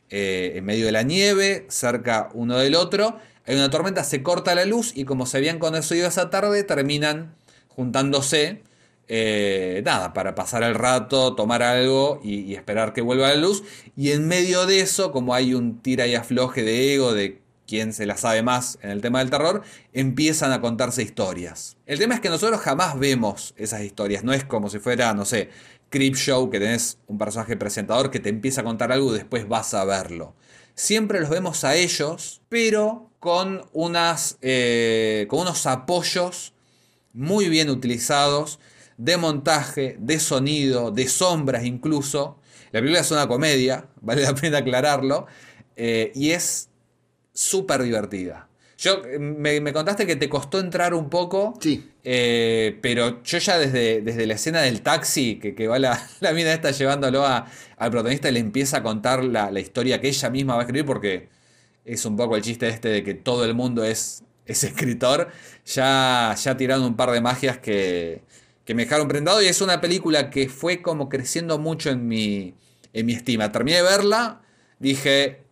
eh, en medio de la nieve, cerca uno del otro. Hay una tormenta, se corta la luz y como se habían conocido esa tarde, terminan juntándose. eh, nada, para pasar el rato, tomar algo y, esperar que vuelva la luz. Y en medio de eso, como hay un tira y afloje de ego de quién se la sabe más en el tema del terror, empiezan a contarse historias. El tema es que nosotros jamás vemos esas historias, no es como si fuera, no sé, Creep Show, que tenés un personaje presentador que te empieza a contar algo y después vas a verlo. Siempre los vemos a ellos, pero con, unas, eh, con unos apoyos muy bien utilizados de montaje, de sonido, de sombras incluso. La película es una comedia, [LAUGHS] vale la pena aclararlo, eh, y es súper divertida. Yo, eh, me, me contaste que te costó entrar un poco, Sí. eh, pero yo ya desde, desde la escena del taxi, que, que va la, [LAUGHS] la mina esta llevándolo a- al protagonista y le empieza a contar la, la historia que ella misma va a escribir, porque es un poco el chiste este de que todo el mundo es, es escritor, ya, ya tiraron un par de magias que, que me dejaron prendado y es una película que fue como creciendo mucho en mi, en mi estima. Terminé de verla, dije,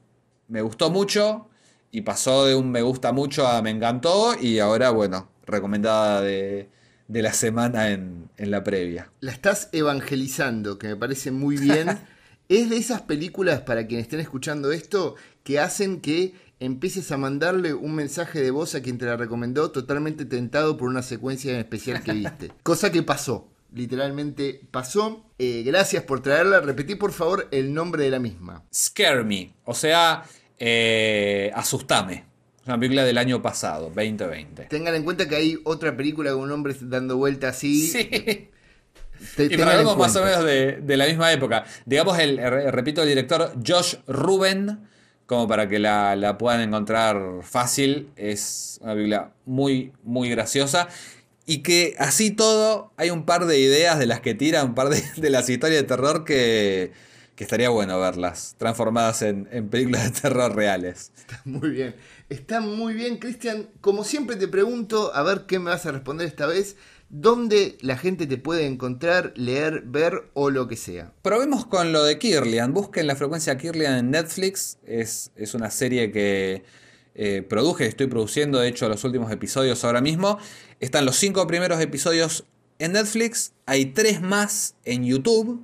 me gustó mucho y pasó de un me gusta mucho a me encantó y ahora, bueno, recomendada de, de la semana en, en la previa. La estás evangelizando, que me parece muy bien. [LAUGHS] es de esas películas, para quienes estén escuchando esto, que hacen que empieces a mandarle un mensaje de voz a quien te la recomendó totalmente tentado por una secuencia en especial que viste. [LAUGHS] Cosa que pasó, literalmente pasó. Eh, gracias por traerla. Repetí por favor el nombre de la misma. Scare Me, o sea, eh, asustame. Una película del año pasado, 2020. Tengan en cuenta que hay otra película con un hombre dando vuelta así. Sí. Te- [LAUGHS] Y algo más o menos de, de la misma época. Digamos, el, re- repito, el director Josh Ruben, como para que la, la puedan encontrar fácil. Es una película muy, muy graciosa. Y que así todo, hay un par de ideas de las que tira, un par de, [LAUGHS] de las historias de terror que, que estaría bueno verlas, transformadas en, en películas de terror reales. Muy bien. Está muy bien, Cristian. Como siempre te pregunto, a ver qué me vas a responder esta vez. ¿Dónde la gente te puede encontrar, leer, ver o lo que sea? Probemos con lo de Kirlian. Busquen la frecuencia Kirlian en Netflix. Es, es una serie que eh, produje, estoy produciendo, de hecho, los últimos episodios ahora mismo. Están los cinco primeros episodios en Netflix. Hay tres más en YouTube.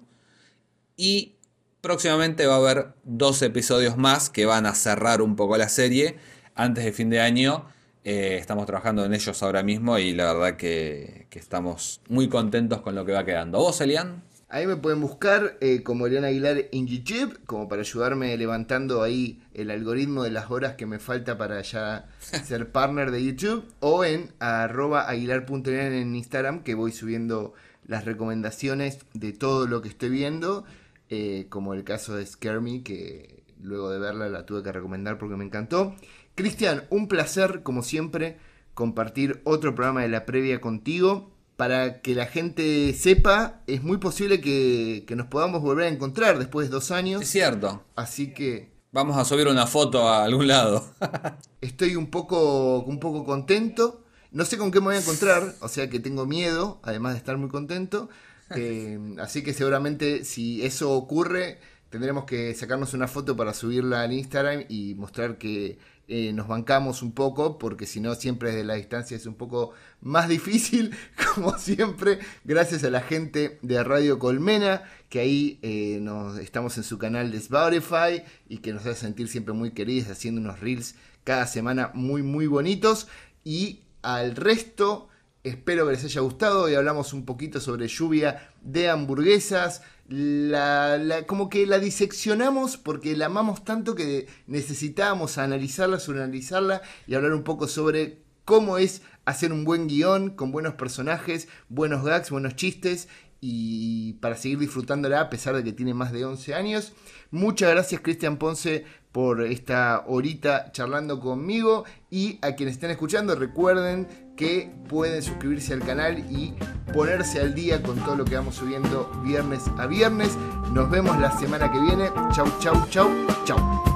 Y próximamente va a haber dos episodios más que van a cerrar un poco la serie antes de fin de año. Eh, estamos trabajando en ellos ahora mismo y la verdad que, que estamos muy contentos con lo que va quedando. ¿Vos, Elian? Ahí me pueden buscar eh, como Eliana Aguilar en YouTube, como para ayudarme levantando ahí el algoritmo de las horas que me falta para ya [LAUGHS] ser partner de YouTube, o en arroba aguilar.elian en Instagram, que voy subiendo las recomendaciones de todo lo que estoy viendo, eh, como el caso de Scare Me, que luego de verla la tuve que recomendar porque me encantó. Cristian, un placer, como siempre, compartir otro programa de la previa contigo. Para que la gente sepa, es muy posible que, que nos podamos volver a encontrar después de dos Es años. cierto. Así que Vamos a subir una foto a algún lado. [LAUGHS] estoy un poco, un poco contento. No sé con qué me voy a encontrar, o sea que tengo miedo, además de estar muy contento. [LAUGHS] Eh, así que seguramente si eso ocurre, tendremos que sacarnos una foto para subirla al Instagram y mostrar que eh, nos bancamos un poco, porque si no, siempre desde la distancia es un poco más difícil, [LAUGHS] como siempre, gracias a la gente de Radio Colmena, que ahí eh, nos, estamos en su canal de Spotify y que nos hace sentir siempre muy queridos, haciendo unos reels cada semana muy, muy bonitos. Y al resto, espero que les haya gustado. Hoy hablamos un poquito sobre lluvia de hamburguesas. La, la- como que la diseccionamos porque la amamos tanto que necesitábamos analizarla, analizarla y hablar un poco sobre cómo es hacer un buen guion con buenos personajes, buenos gags, buenos chistes y para seguir disfrutándola a pesar de que tiene más de 11 años. Muchas gracias Cristian Ponce por esta horita charlando conmigo y a quienes estén escuchando recuerden que pueden suscribirse al canal y ponerse al día con todo lo que vamos subiendo viernes a viernes. Nos vemos la semana que viene. Chau, chau, chau, chau.